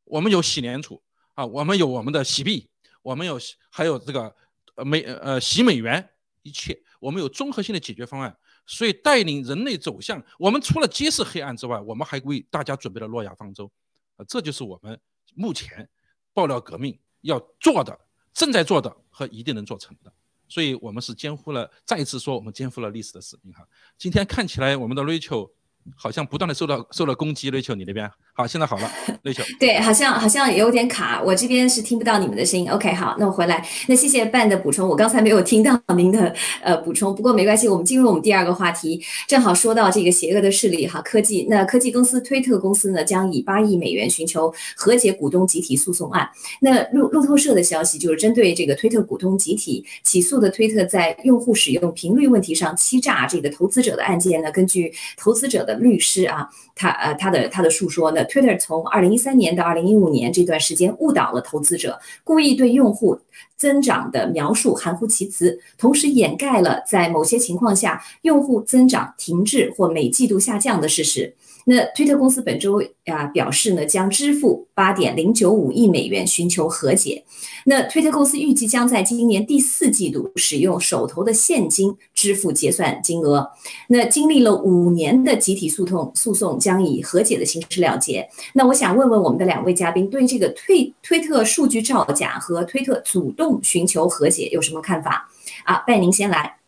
我们有洗联储啊，我们有我们的洗币。我们有还有这个呃美呃洗美元，一切我们有综合性的解决方案，所以带领人类走向我们除了揭示黑暗之外，我们还为大家准备了诺亚方舟，啊，这就是我们目前爆料革命要做的、正在做的和一定能做成的，所以我们是肩负了再一次说我们肩负了历史的使命哈。今天看起来我们的 Rachel。好像不断的受到受到攻击，瑞秋，你那边好，现在好了，瑞秋。对，好像好像有点卡，我这边是听不到你们的声音。OK，好，那我回来。那谢谢 Ben 的补充，我刚才没有听到您的呃补充，不过没关系，我们进入我们第二个话题，正好说到这个邪恶的势力哈，科技。那科技公司推特公司呢，将以八亿美元寻求和解股东集体诉讼案。那路路透社的消息就是针对这个推特股东集体起诉的推特在用户使用频率问题上欺诈这个投资者的案件呢，根据投资者的。律师啊，他呃，他的他的述说呢，Twitter 从二零一三年到二零一五年这段时间误导了投资者，故意对用户增长的描述含糊其辞，同时掩盖了在某些情况下用户增长停滞或每季度下降的事实。那推特公司本周啊表示呢，将支付八点零九五亿美元寻求和解。那推特公司预计将在今年第四季度使用手头的现金支付结算金额。那经历了五年的集体诉讼，诉讼将以和解的形式了结。那我想问问我们的两位嘉宾，对这个推推特数据造假和推特主动寻求和解有什么看法？啊，拜您先来。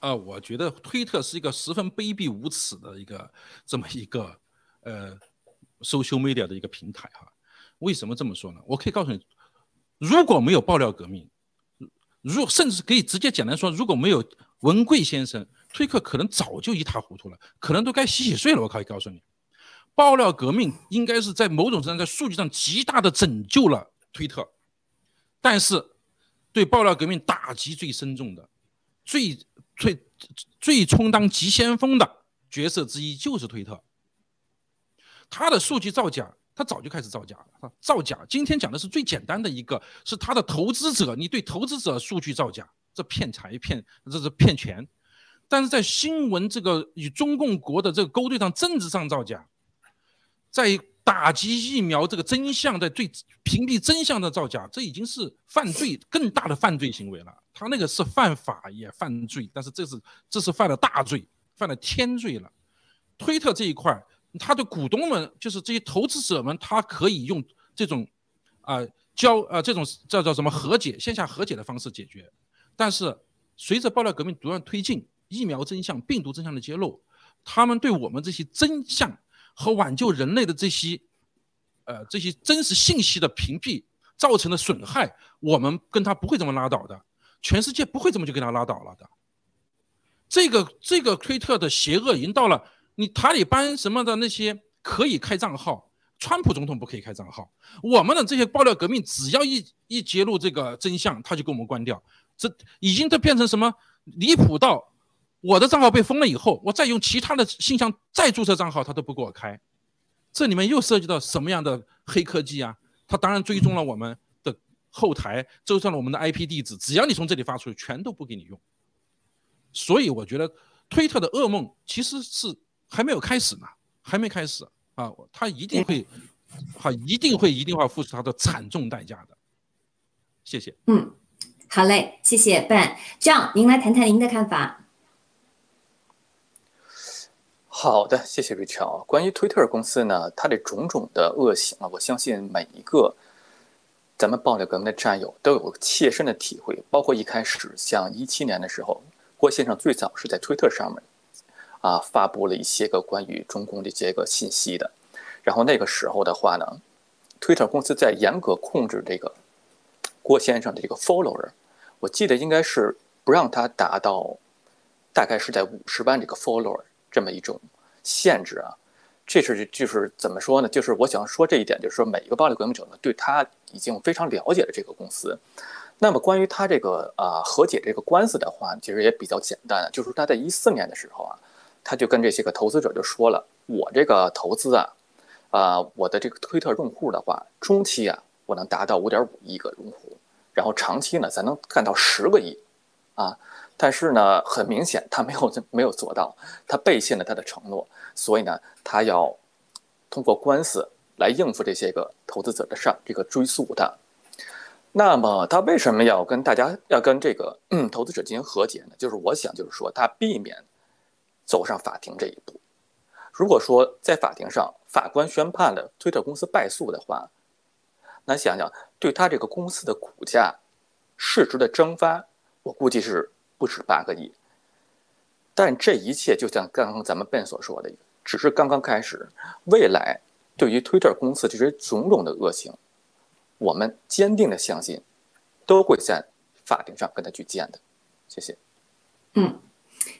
呃，我觉得推特是一个十分卑鄙无耻的一个这么一个呃 social media 的一个平台哈。为什么这么说呢？我可以告诉你，如果没有爆料革命，如甚至可以直接简单说，如果没有文贵先生，推特可能早就一塌糊涂了，可能都该洗洗睡了。我可以告诉你，爆料革命应该是在某种程度上在数据上极大的拯救了推特，但是对爆料革命打击最深重的，最。最最充当急先锋的角色之一就是推特，他的数据造假，他早就开始造假了。造假，今天讲的是最简单的一个，是他的投资者，你对投资者数据造假，这骗财骗，这是骗钱。但是在新闻这个与中共国的这个勾兑上，政治上造假，在打击疫苗这个真相，在对屏蔽真相的造假，这已经是犯罪更大的犯罪行为了。他那个是犯法也犯罪，但是这是这是犯了大罪，犯了天罪了。推特这一块，他的股东们就是这些投资者们，他可以用这种啊交啊这种叫叫什么和解线下和解的方式解决。但是随着爆料革命不断推进，疫苗真相、病毒真相的揭露，他们对我们这些真相和挽救人类的这些呃这些真实信息的屏蔽造成的损害，我们跟他不会这么拉倒的。全世界不会这么就给他拉倒了的。这个这个推特的邪恶已经到了，你塔利班什么的那些可以开账号，川普总统不可以开账号。我们的这些爆料革命，只要一一揭露这个真相，他就给我们关掉。这已经都变成什么离谱到，我的账号被封了以后，我再用其他的信箱再注册账号，他都不给我开。这里面又涉及到什么样的黑科技啊？他当然追踪了我们的。后台追踪了我们的 IP 地址，只要你从这里发出去，全都不给你用。所以我觉得推特的噩梦其实是还没有开始呢，还没开始啊，他一定会，好，一定会，一定会付出他的惨重代价的。谢谢。嗯，好嘞，谢谢 Ben。这样，您来谈谈您的看法。好的，谢谢 Rachel。关于推特公司呢，它的种种的恶行啊，我相信每一个。咱们爆料革命的战友都有切身的体会，包括一开始像一七年的时候，郭先生最早是在推特上面，啊，发布了一些个关于中共的这个信息的。然后那个时候的话呢，推特公司在严格控制这个郭先生的这个 follower，我记得应该是不让他达到，大概是在五十万这个 follower 这么一种限制啊。这是就是怎么说呢？就是我想说这一点，就是说每一个暴力革命者呢，对他已经非常了解了这个公司。那么关于他这个啊和解这个官司的话，其实也比较简单，就是他在一四年的时候啊，他就跟这些个投资者就说了，我这个投资啊，啊我的这个推特用户的话，中期啊我能达到五点五亿个用户，然后长期呢咱能干到十个亿，啊。但是呢，很明显他没有没有做到，他背信了他的承诺，所以呢，他要通过官司来应付这些个投资者的上这个追诉的。那么他为什么要跟大家要跟这个嗯 投资者进行和解呢？就是我想就是说他避免走上法庭这一步。如果说在法庭上法官宣判了推特公司败诉的话，那想想对他这个公司的股价市值的蒸发，我估计是。不止八个亿，但这一切就像刚刚咱们 Ben 所说的，只是刚刚开始。未来对于 Twitter 公司这些种种的恶行，我们坚定的相信，都会在法庭上跟他去见的。谢谢。嗯。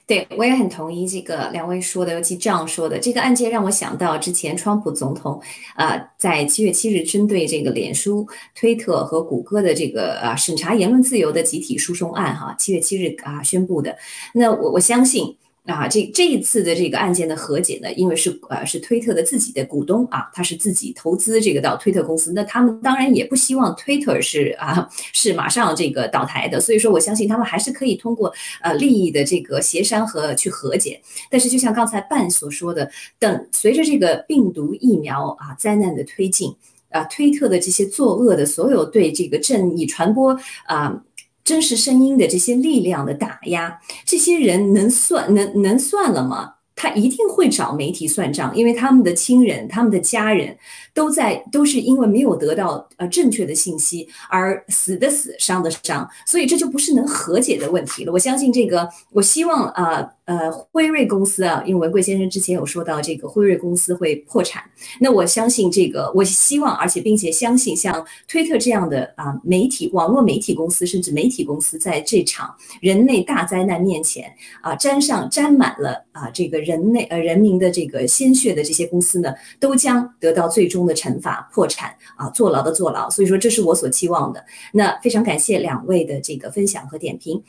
对，我也很同意这个两位说的，尤其这样说的。这个案件让我想到之前川普总统，呃，在七月七日针对这个脸书、推特和谷歌的这个啊审查言论自由的集体诉讼案，哈，七月七日啊宣布的。那我我相信。啊，这这一次的这个案件的和解呢，因为是呃是推特的自己的股东啊，他是自己投资这个到推特公司，那他们当然也不希望推特是啊是马上这个倒台的，所以说我相信他们还是可以通过呃利益的这个协商和去和解。但是就像刚才半所说的，等随着这个病毒疫苗啊灾难的推进啊，推特的这些作恶的所有对这个正义传播啊。真实声音的这些力量的打压，这些人能算能能算了吗？他一定会找媒体算账，因为他们的亲人、他们的家人都在，都是因为没有得到呃正确的信息而死的死，伤的伤，所以这就不是能和解的问题了。我相信这个，我希望啊。呃辉瑞公司啊，因为文贵先生之前有说到这个辉瑞公司会破产，那我相信这个，我希望而且并且相信像推特这样的啊媒体、网络媒体公司，甚至媒体公司，在这场人类大灾难面前啊，沾上沾满了啊这个人类呃人民的这个鲜血的这些公司呢，都将得到最终的惩罚，破产啊，坐牢的坐牢。所以说，这是我所期望的。那非常感谢两位的这个分享和点评。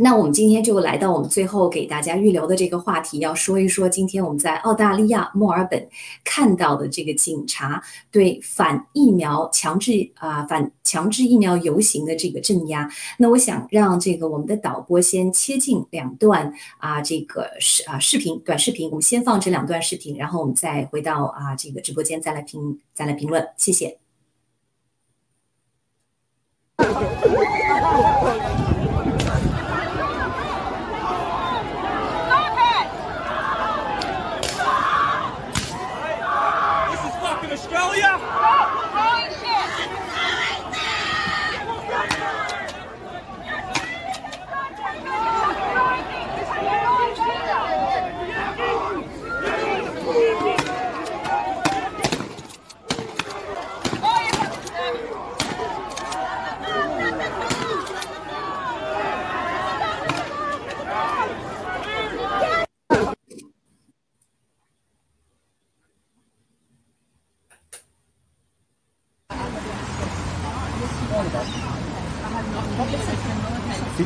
那我们今天就来到我们最后给大家预留的这个话题，要说一说今天我们在澳大利亚墨尔本看到的这个警察对反疫苗强制啊反强制疫苗游行的这个镇压。那我想让这个我们的导播先切进两段啊这个视啊视频短视频，我们先放这两段视频，然后我们再回到啊这个直播间再来评再来评论，谢谢。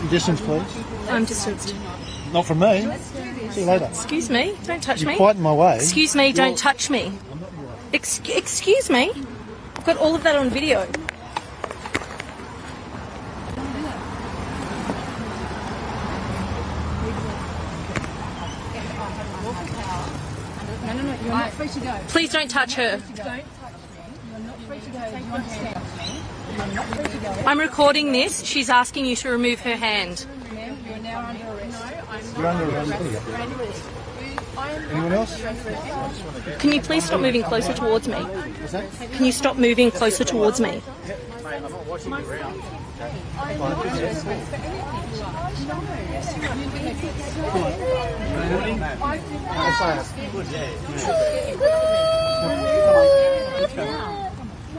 Distance, please. I'm distanced. Not from me. See you later. Excuse me. Don't touch You're me. quite in my way. Excuse me. Don't touch me. Ex- excuse me. I've got all of that on video. No, no, no, you're not free to go. Please don't touch her. Don't touch me. You're not free to go. I'm recording this. She's asking you to remove her hand. Ma'am, you're now under arrest. No, I'm You're under arrest. under arrest. I'm Anyone else? Can you please stop moving closer towards me? Can you stop moving closer towards me?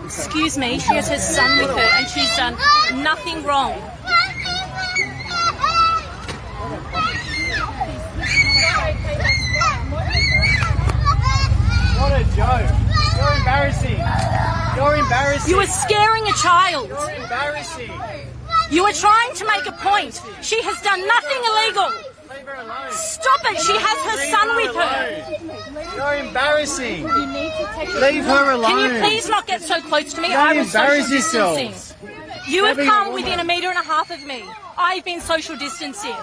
Excuse me, she has her son with her and she's done nothing wrong. What a joke. You're embarrassing. You're embarrassing. You are scaring a child. You're embarrassing. You are trying to make a point. She has done nothing illegal. Leave her alone. Stop it. She has her Leave son her with her. alone. You're embarrassing. You need to take Leave her alone. Can you please not get so close to me? Don't I was social embarrass yourselves. distancing. You have Having come woman. within a metre and a half of me. I've been social distancing.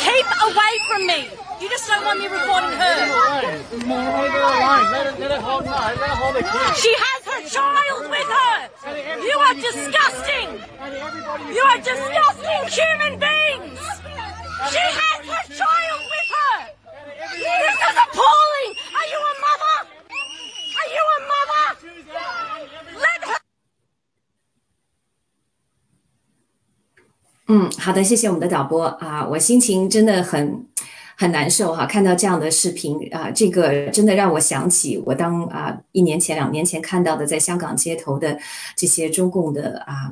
Keep away from me. You just don't want me recording her. Leave her alone. Let her, let her hold, no, let her hold her kid. She has her child with her. You are disgusting. You are disgusting human beings. She has her child with her. This is appalling. Are you a mother? Are you a mother? Let her. 嗯，好的，谢谢我们的导播啊，我心情真的很很难受哈，看到这样的视频啊，这个真的让我想起我当啊一年前、两年前看到的在香港街头的这些中共的啊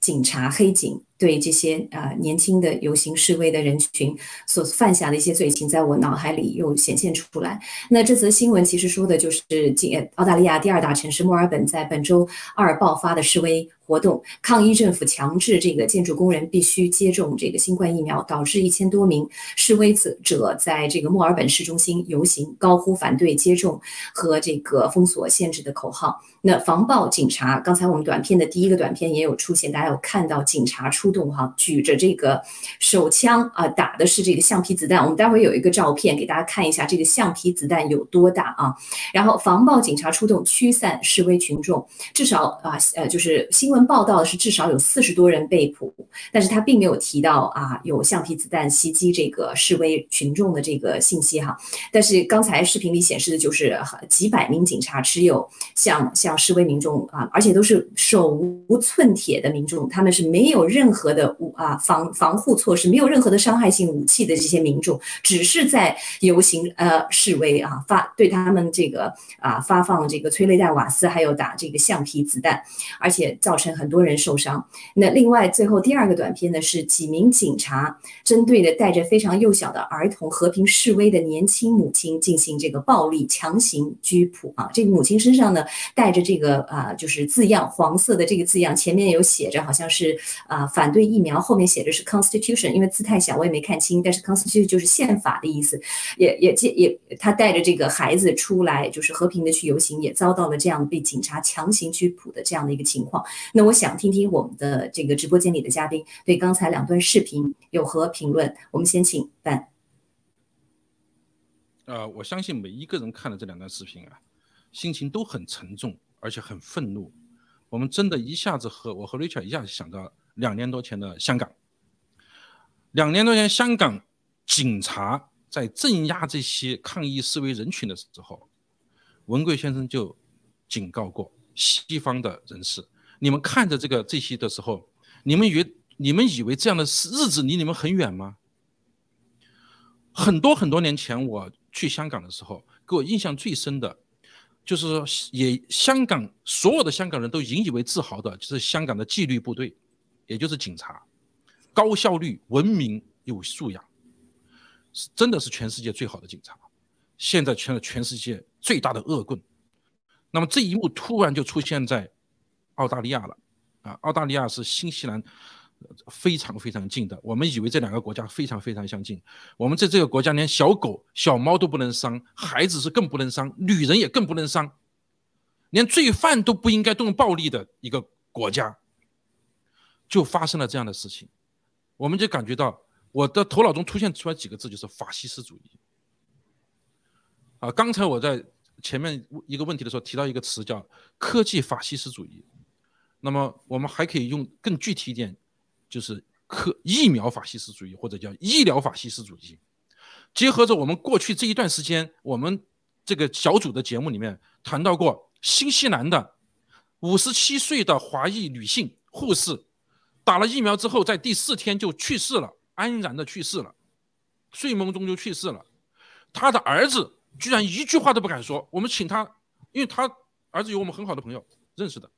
警察黑警对这些啊年轻的游行示威的人群所犯下的一些罪行，在我脑海里又显现出来。那这则新闻其实说的就是，今澳大利亚第二大城市墨尔本在本周二爆发的示威活动抗议政府强制这个建筑工人必须接种这个新冠疫苗，导致一千多名示威者在这个墨尔本市中心游行，高呼反对接种和这个封锁限制的口号。那防暴警察，刚才我们短片的第一个短片也有出现，大家有看到警察出出动哈，举着这个手枪啊，打的是这个橡皮子弹。我们待会有一个照片给大家看一下，这个橡皮子弹有多大啊？然后防暴警察出动驱散示威群众，至少啊呃就是新闻。报道的是至少有四十多人被捕，但是他并没有提到啊有橡皮子弹袭击这个示威群众的这个信息哈。但是刚才视频里显示的就是几百名警察持有向向示威民众啊，而且都是手无寸铁的民众，他们是没有任何的武啊防防护措施，没有任何的伤害性武器的这些民众，只是在游行呃示威啊发对他们这个啊发放这个催泪弹、瓦斯，还有打这个橡皮子弹，而且造成。很多人受伤。那另外，最后第二个短片呢，是几名警察针对的带着非常幼小的儿童和平示威的年轻母亲进行这个暴力强行拘捕啊。这个母亲身上呢带着这个啊，就是字样黄色的这个字样，前面有写着好像是啊反反对疫苗，后面写的是 Constitution，因为字太小我也没看清，但是 Constitution 就是宪法的意思。也也也他带着这个孩子出来，就是和平的去游行，也遭到了这样被警察强行拘捕的这样的一个情况。那我想听听我们的这个直播间里的嘉宾对刚才两段视频有何评论？我们先请范。呃，我相信每一个人看了这两段视频啊，心情都很沉重，而且很愤怒。我们真的一下子和我和 Richard 一下子想到两年多前的香港。两年多前，香港警察在镇压这些抗议示威人群的时候，文贵先生就警告过西方的人士。你们看着这个这些的时候，你们以为你们以为这样的日子离你们很远吗？很多很多年前我去香港的时候，给我印象最深的，就是也香港所有的香港人都引以为自豪的，就是香港的纪律部队，也就是警察，高效率、文明、有素养，是真的是全世界最好的警察。现在成了全世界最大的恶棍。那么这一幕突然就出现在。澳大利亚了，啊，澳大利亚是新西兰非常非常近的。我们以为这两个国家非常非常相近，我们在这个国家连小狗、小猫都不能伤，孩子是更不能伤，女人也更不能伤，连罪犯都不应该动暴力的一个国家，就发生了这样的事情，我们就感觉到我的头脑中出现出来几个字，就是法西斯主义。啊，刚才我在前面一个问题的时候提到一个词叫科技法西斯主义。那么我们还可以用更具体一点，就是科疫苗法西斯主义或者叫医疗法西斯主义，结合着我们过去这一段时间，我们这个小组的节目里面谈到过，新西兰的五十七岁的华裔女性护士，打了疫苗之后，在第四天就去世了，安然的去世了，睡梦中就去世了。他的儿子居然一句话都不敢说，我们请他，因为他儿子有我们很好的朋友认识的。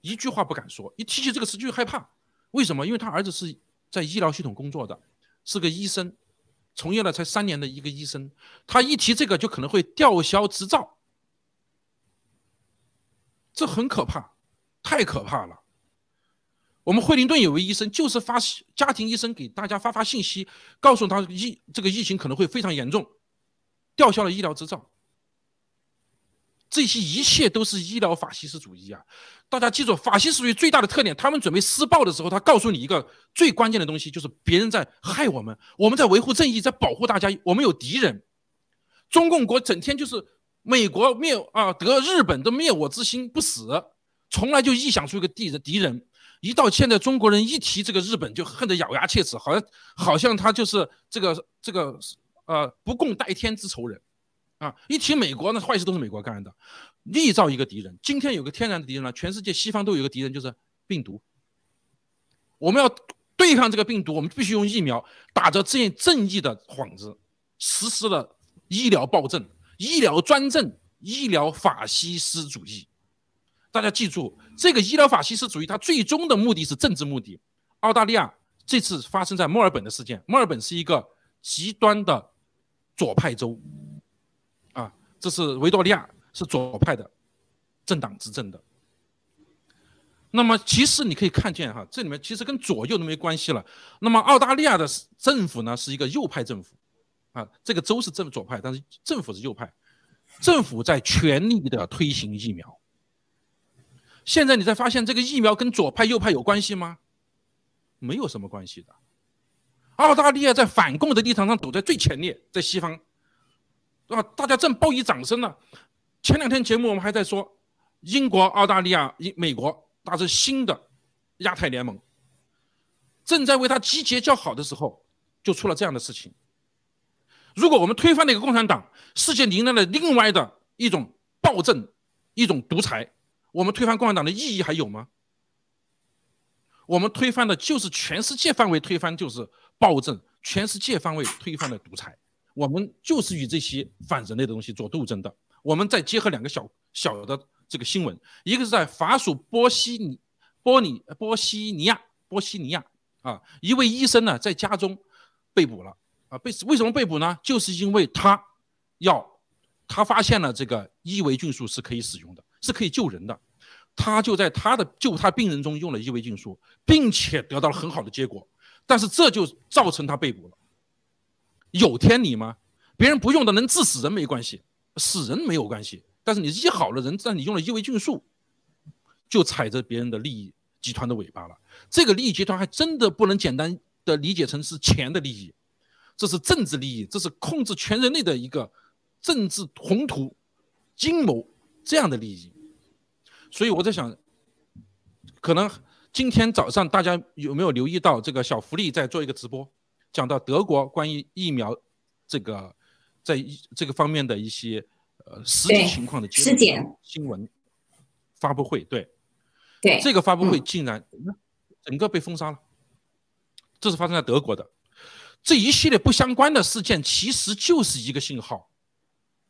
一句话不敢说，一提起这个词就害怕。为什么？因为他儿子是在医疗系统工作的，是个医生，从业了才三年的一个医生。他一提这个，就可能会吊销执照，这很可怕，太可怕了。我们惠灵顿有位医生，就是发家庭医生给大家发发信息，告诉他疫这个疫情可能会非常严重，吊销了医疗执照。这些一切都是医疗法西斯主义啊！大家记住，法西斯主义最大的特点，他们准备施暴的时候，他告诉你一个最关键的东西，就是别人在害我们，我们在维护正义，在保护大家，我们有敌人。中共国整天就是美国灭啊，得日本的灭我之心不死，从来就臆想出一个敌人敌人。一到现在，中国人一提这个日本，就恨得咬牙切齿，好像好像他就是这个这个呃不共戴天之仇人。啊！一提美国，那坏事都是美国干的，立造一个敌人。今天有个天然的敌人了，全世界西方都有一个敌人，就是病毒。我们要对抗这个病毒，我们必须用疫苗，打着正正义的幌子，实施了医疗暴政、医疗专政、医疗法西斯主义。大家记住，这个医疗法西斯主义，它最终的目的是政治目的。澳大利亚这次发生在墨尔本的事件，墨尔本是一个极端的左派州。啊这是维多利亚是左派的政党执政的，那么其实你可以看见哈，这里面其实跟左右都没关系了。那么澳大利亚的政府呢是一个右派政府，啊，这个州是政左派，但是政府是右派，政府在全力的推行疫苗。现在你才发现这个疫苗跟左派右派有关系吗？没有什么关系的。澳大利亚在反共的立场上走在最前列，在西方，对吧？大家正报以掌声呢。前两天节目我们还在说，英国、澳大利亚、英、美国。打着新的亚太联盟，正在为他集结叫好的时候，就出了这样的事情。如果我们推翻那个共产党，世界迎来了另外的一种暴政、一种独裁，我们推翻共产党的意义还有吗？我们推翻的就是全世界范围推翻，就是暴政，全世界范围推翻的独裁。我们就是与这些反人类的东西做斗争的。我们再结合两个小小的。这个新闻，一个是在法属波西尼、波尼、波西尼亚、波西尼亚啊，一位医生呢在家中被捕了啊，被为什么被捕呢？就是因为他要他发现了这个伊维菌素是可以使用的，是可以救人的，他就在他的救他病人中用了伊维菌素，并且得到了很好的结果，但是这就造成他被捕了。有天理吗？别人不用的能治死人没关系，死人没有关系。但是你医好了人，但你用了伊维菌素，就踩着别人的利益集团的尾巴了。这个利益集团还真的不能简单的理解成是钱的利益，这是政治利益，这是控制全人类的一个政治宏图、阴谋这样的利益。所以我在想，可能今天早上大家有没有留意到这个小福利在做一个直播，讲到德国关于疫苗这个在这个方面的一些。呃，实际情况的尸检新闻发布会，对，对，这个发布会竟然整个被封杀了，这是发生在德国的，这一系列不相关的事件其实就是一个信号，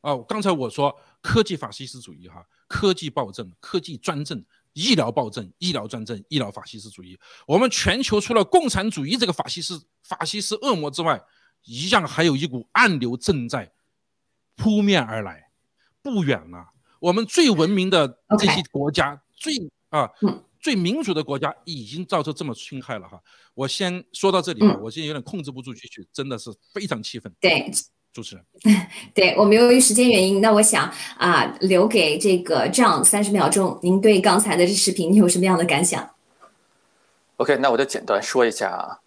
啊，刚才我说科技法西斯主义哈，科技暴政、科技专政、医疗暴政、医疗专政、医疗法西斯主义，我们全球除了共产主义这个法西斯法西斯恶魔之外，一样还有一股暗流正在扑面而来。不远了，我们最文明的这些国家，最啊，最民主的国家已经遭受这么侵害了哈。我先说到这里吧，我现在有点控制不住继续，真的是非常气愤。对，主持人，对我们由于时间原因，那我想啊，留给这个这样三十秒钟，您对刚才的这视频你有什么样的感想？OK，那我就简单说一下啊，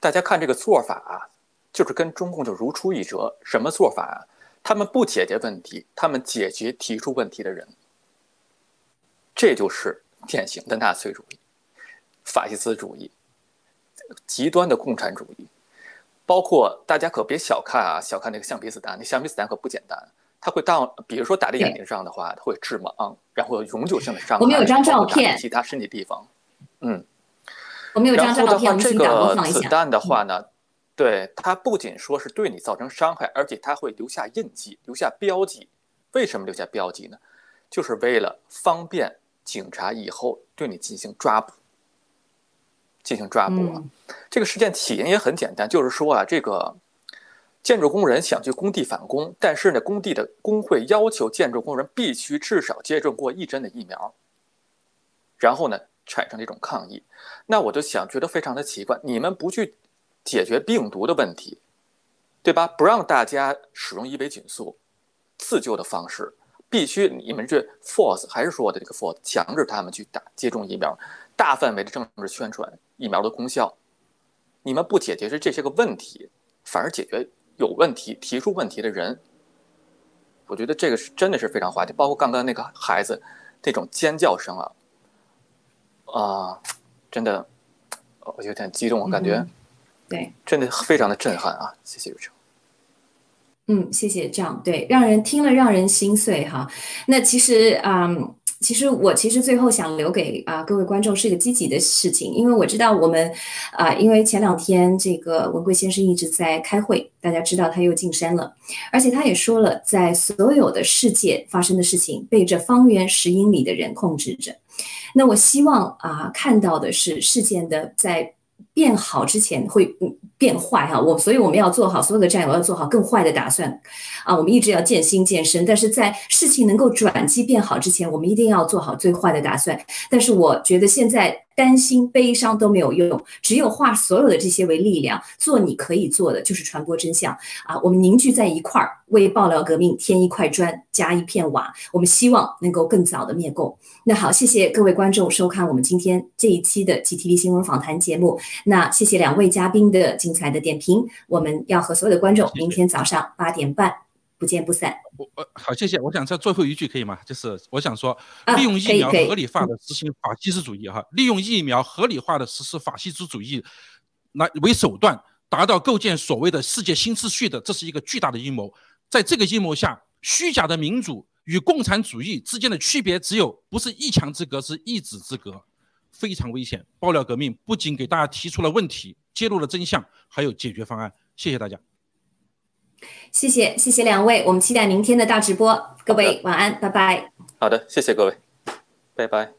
大家看这个做法啊，就是跟中共就如出一辙，什么做法啊？他们不解决问题，他们解决提出问题的人。这就是典型的纳粹主义、法西斯主义、极端的共产主义。包括大家可别小看啊，小看那个橡皮子弹，那橡皮子弹可不简单。它会当，比如说打在眼睛上的话，它会致盲，然后永久性的伤害。我们有张照片，其他身体地方。嗯，我们有张照片，我们请导播放一下。子弹的话呢？对它不仅说是对你造成伤害，而且它会留下印记、留下标记。为什么留下标记呢？就是为了方便警察以后对你进行抓捕。进行抓捕啊！这个事件起因也很简单，就是说啊，这个建筑工人想去工地返工，但是呢，工地的工会要求建筑工人必须至少接种过一针的疫苗，然后呢，产生这种抗议。那我就想，觉得非常的奇怪，你们不去。解决病毒的问题，对吧？不让大家使用伊维菌素，自救的方式，必须你们这 force 还是说的这个 force 强制他们去打接种疫苗，大范围的政治宣传疫苗的功效，你们不解决是这些个问题，反而解决有问题提出问题的人，我觉得这个是真的是非常滑稽。包括刚刚那个孩子那种尖叫声啊，啊，真的，我有点激动，我感觉。对，真的非常的震撼啊！谢谢雨成。嗯，谢谢这样对，让人听了让人心碎哈。那其实啊，其实我其实最后想留给啊各位观众是一个积极的事情，因为我知道我们啊，因为前两天这个文贵先生一直在开会，大家知道他又进山了，而且他也说了，在所有的世界发生的事情被这方圆十英里的人控制着。那我希望啊看到的是事件的在。变好之前会变坏哈，我所以我们要做好所有的战友要做好更坏的打算，啊，我们一直要渐心渐深，但是在事情能够转机变好之前，我们一定要做好最坏的打算。但是我觉得现在担心悲伤都没有用，只有化所有的这些为力量，做你可以做的，就是传播真相啊！我们凝聚在一块儿，为爆料革命添一块砖，加一片瓦，我们希望能够更早的灭共。那好，谢谢各位观众收看我们今天这一期的 GTV 新闻访谈节目。那谢谢两位嘉宾的精彩的点评，我们要和所有的观众明天早上八点半不见不散。我我好，谢谢。我想在最后一句可以吗？就是我想说，利用疫苗合理化的实行法西斯主义哈，利用疫苗合理化的实施法西斯主义，来为手段达到构建所谓的世界新秩序的，这是一个巨大的阴谋。在这个阴谋下，虚假的民主与共产主义之间的区别只有不是一墙之隔，是一纸之隔，非常危险。爆料革命不仅给大家提出了问题，揭露了真相，还有解决方案。谢谢大家。谢谢谢谢两位，我们期待明天的大直播。各位晚安，拜拜。好的，谢谢各位，拜拜。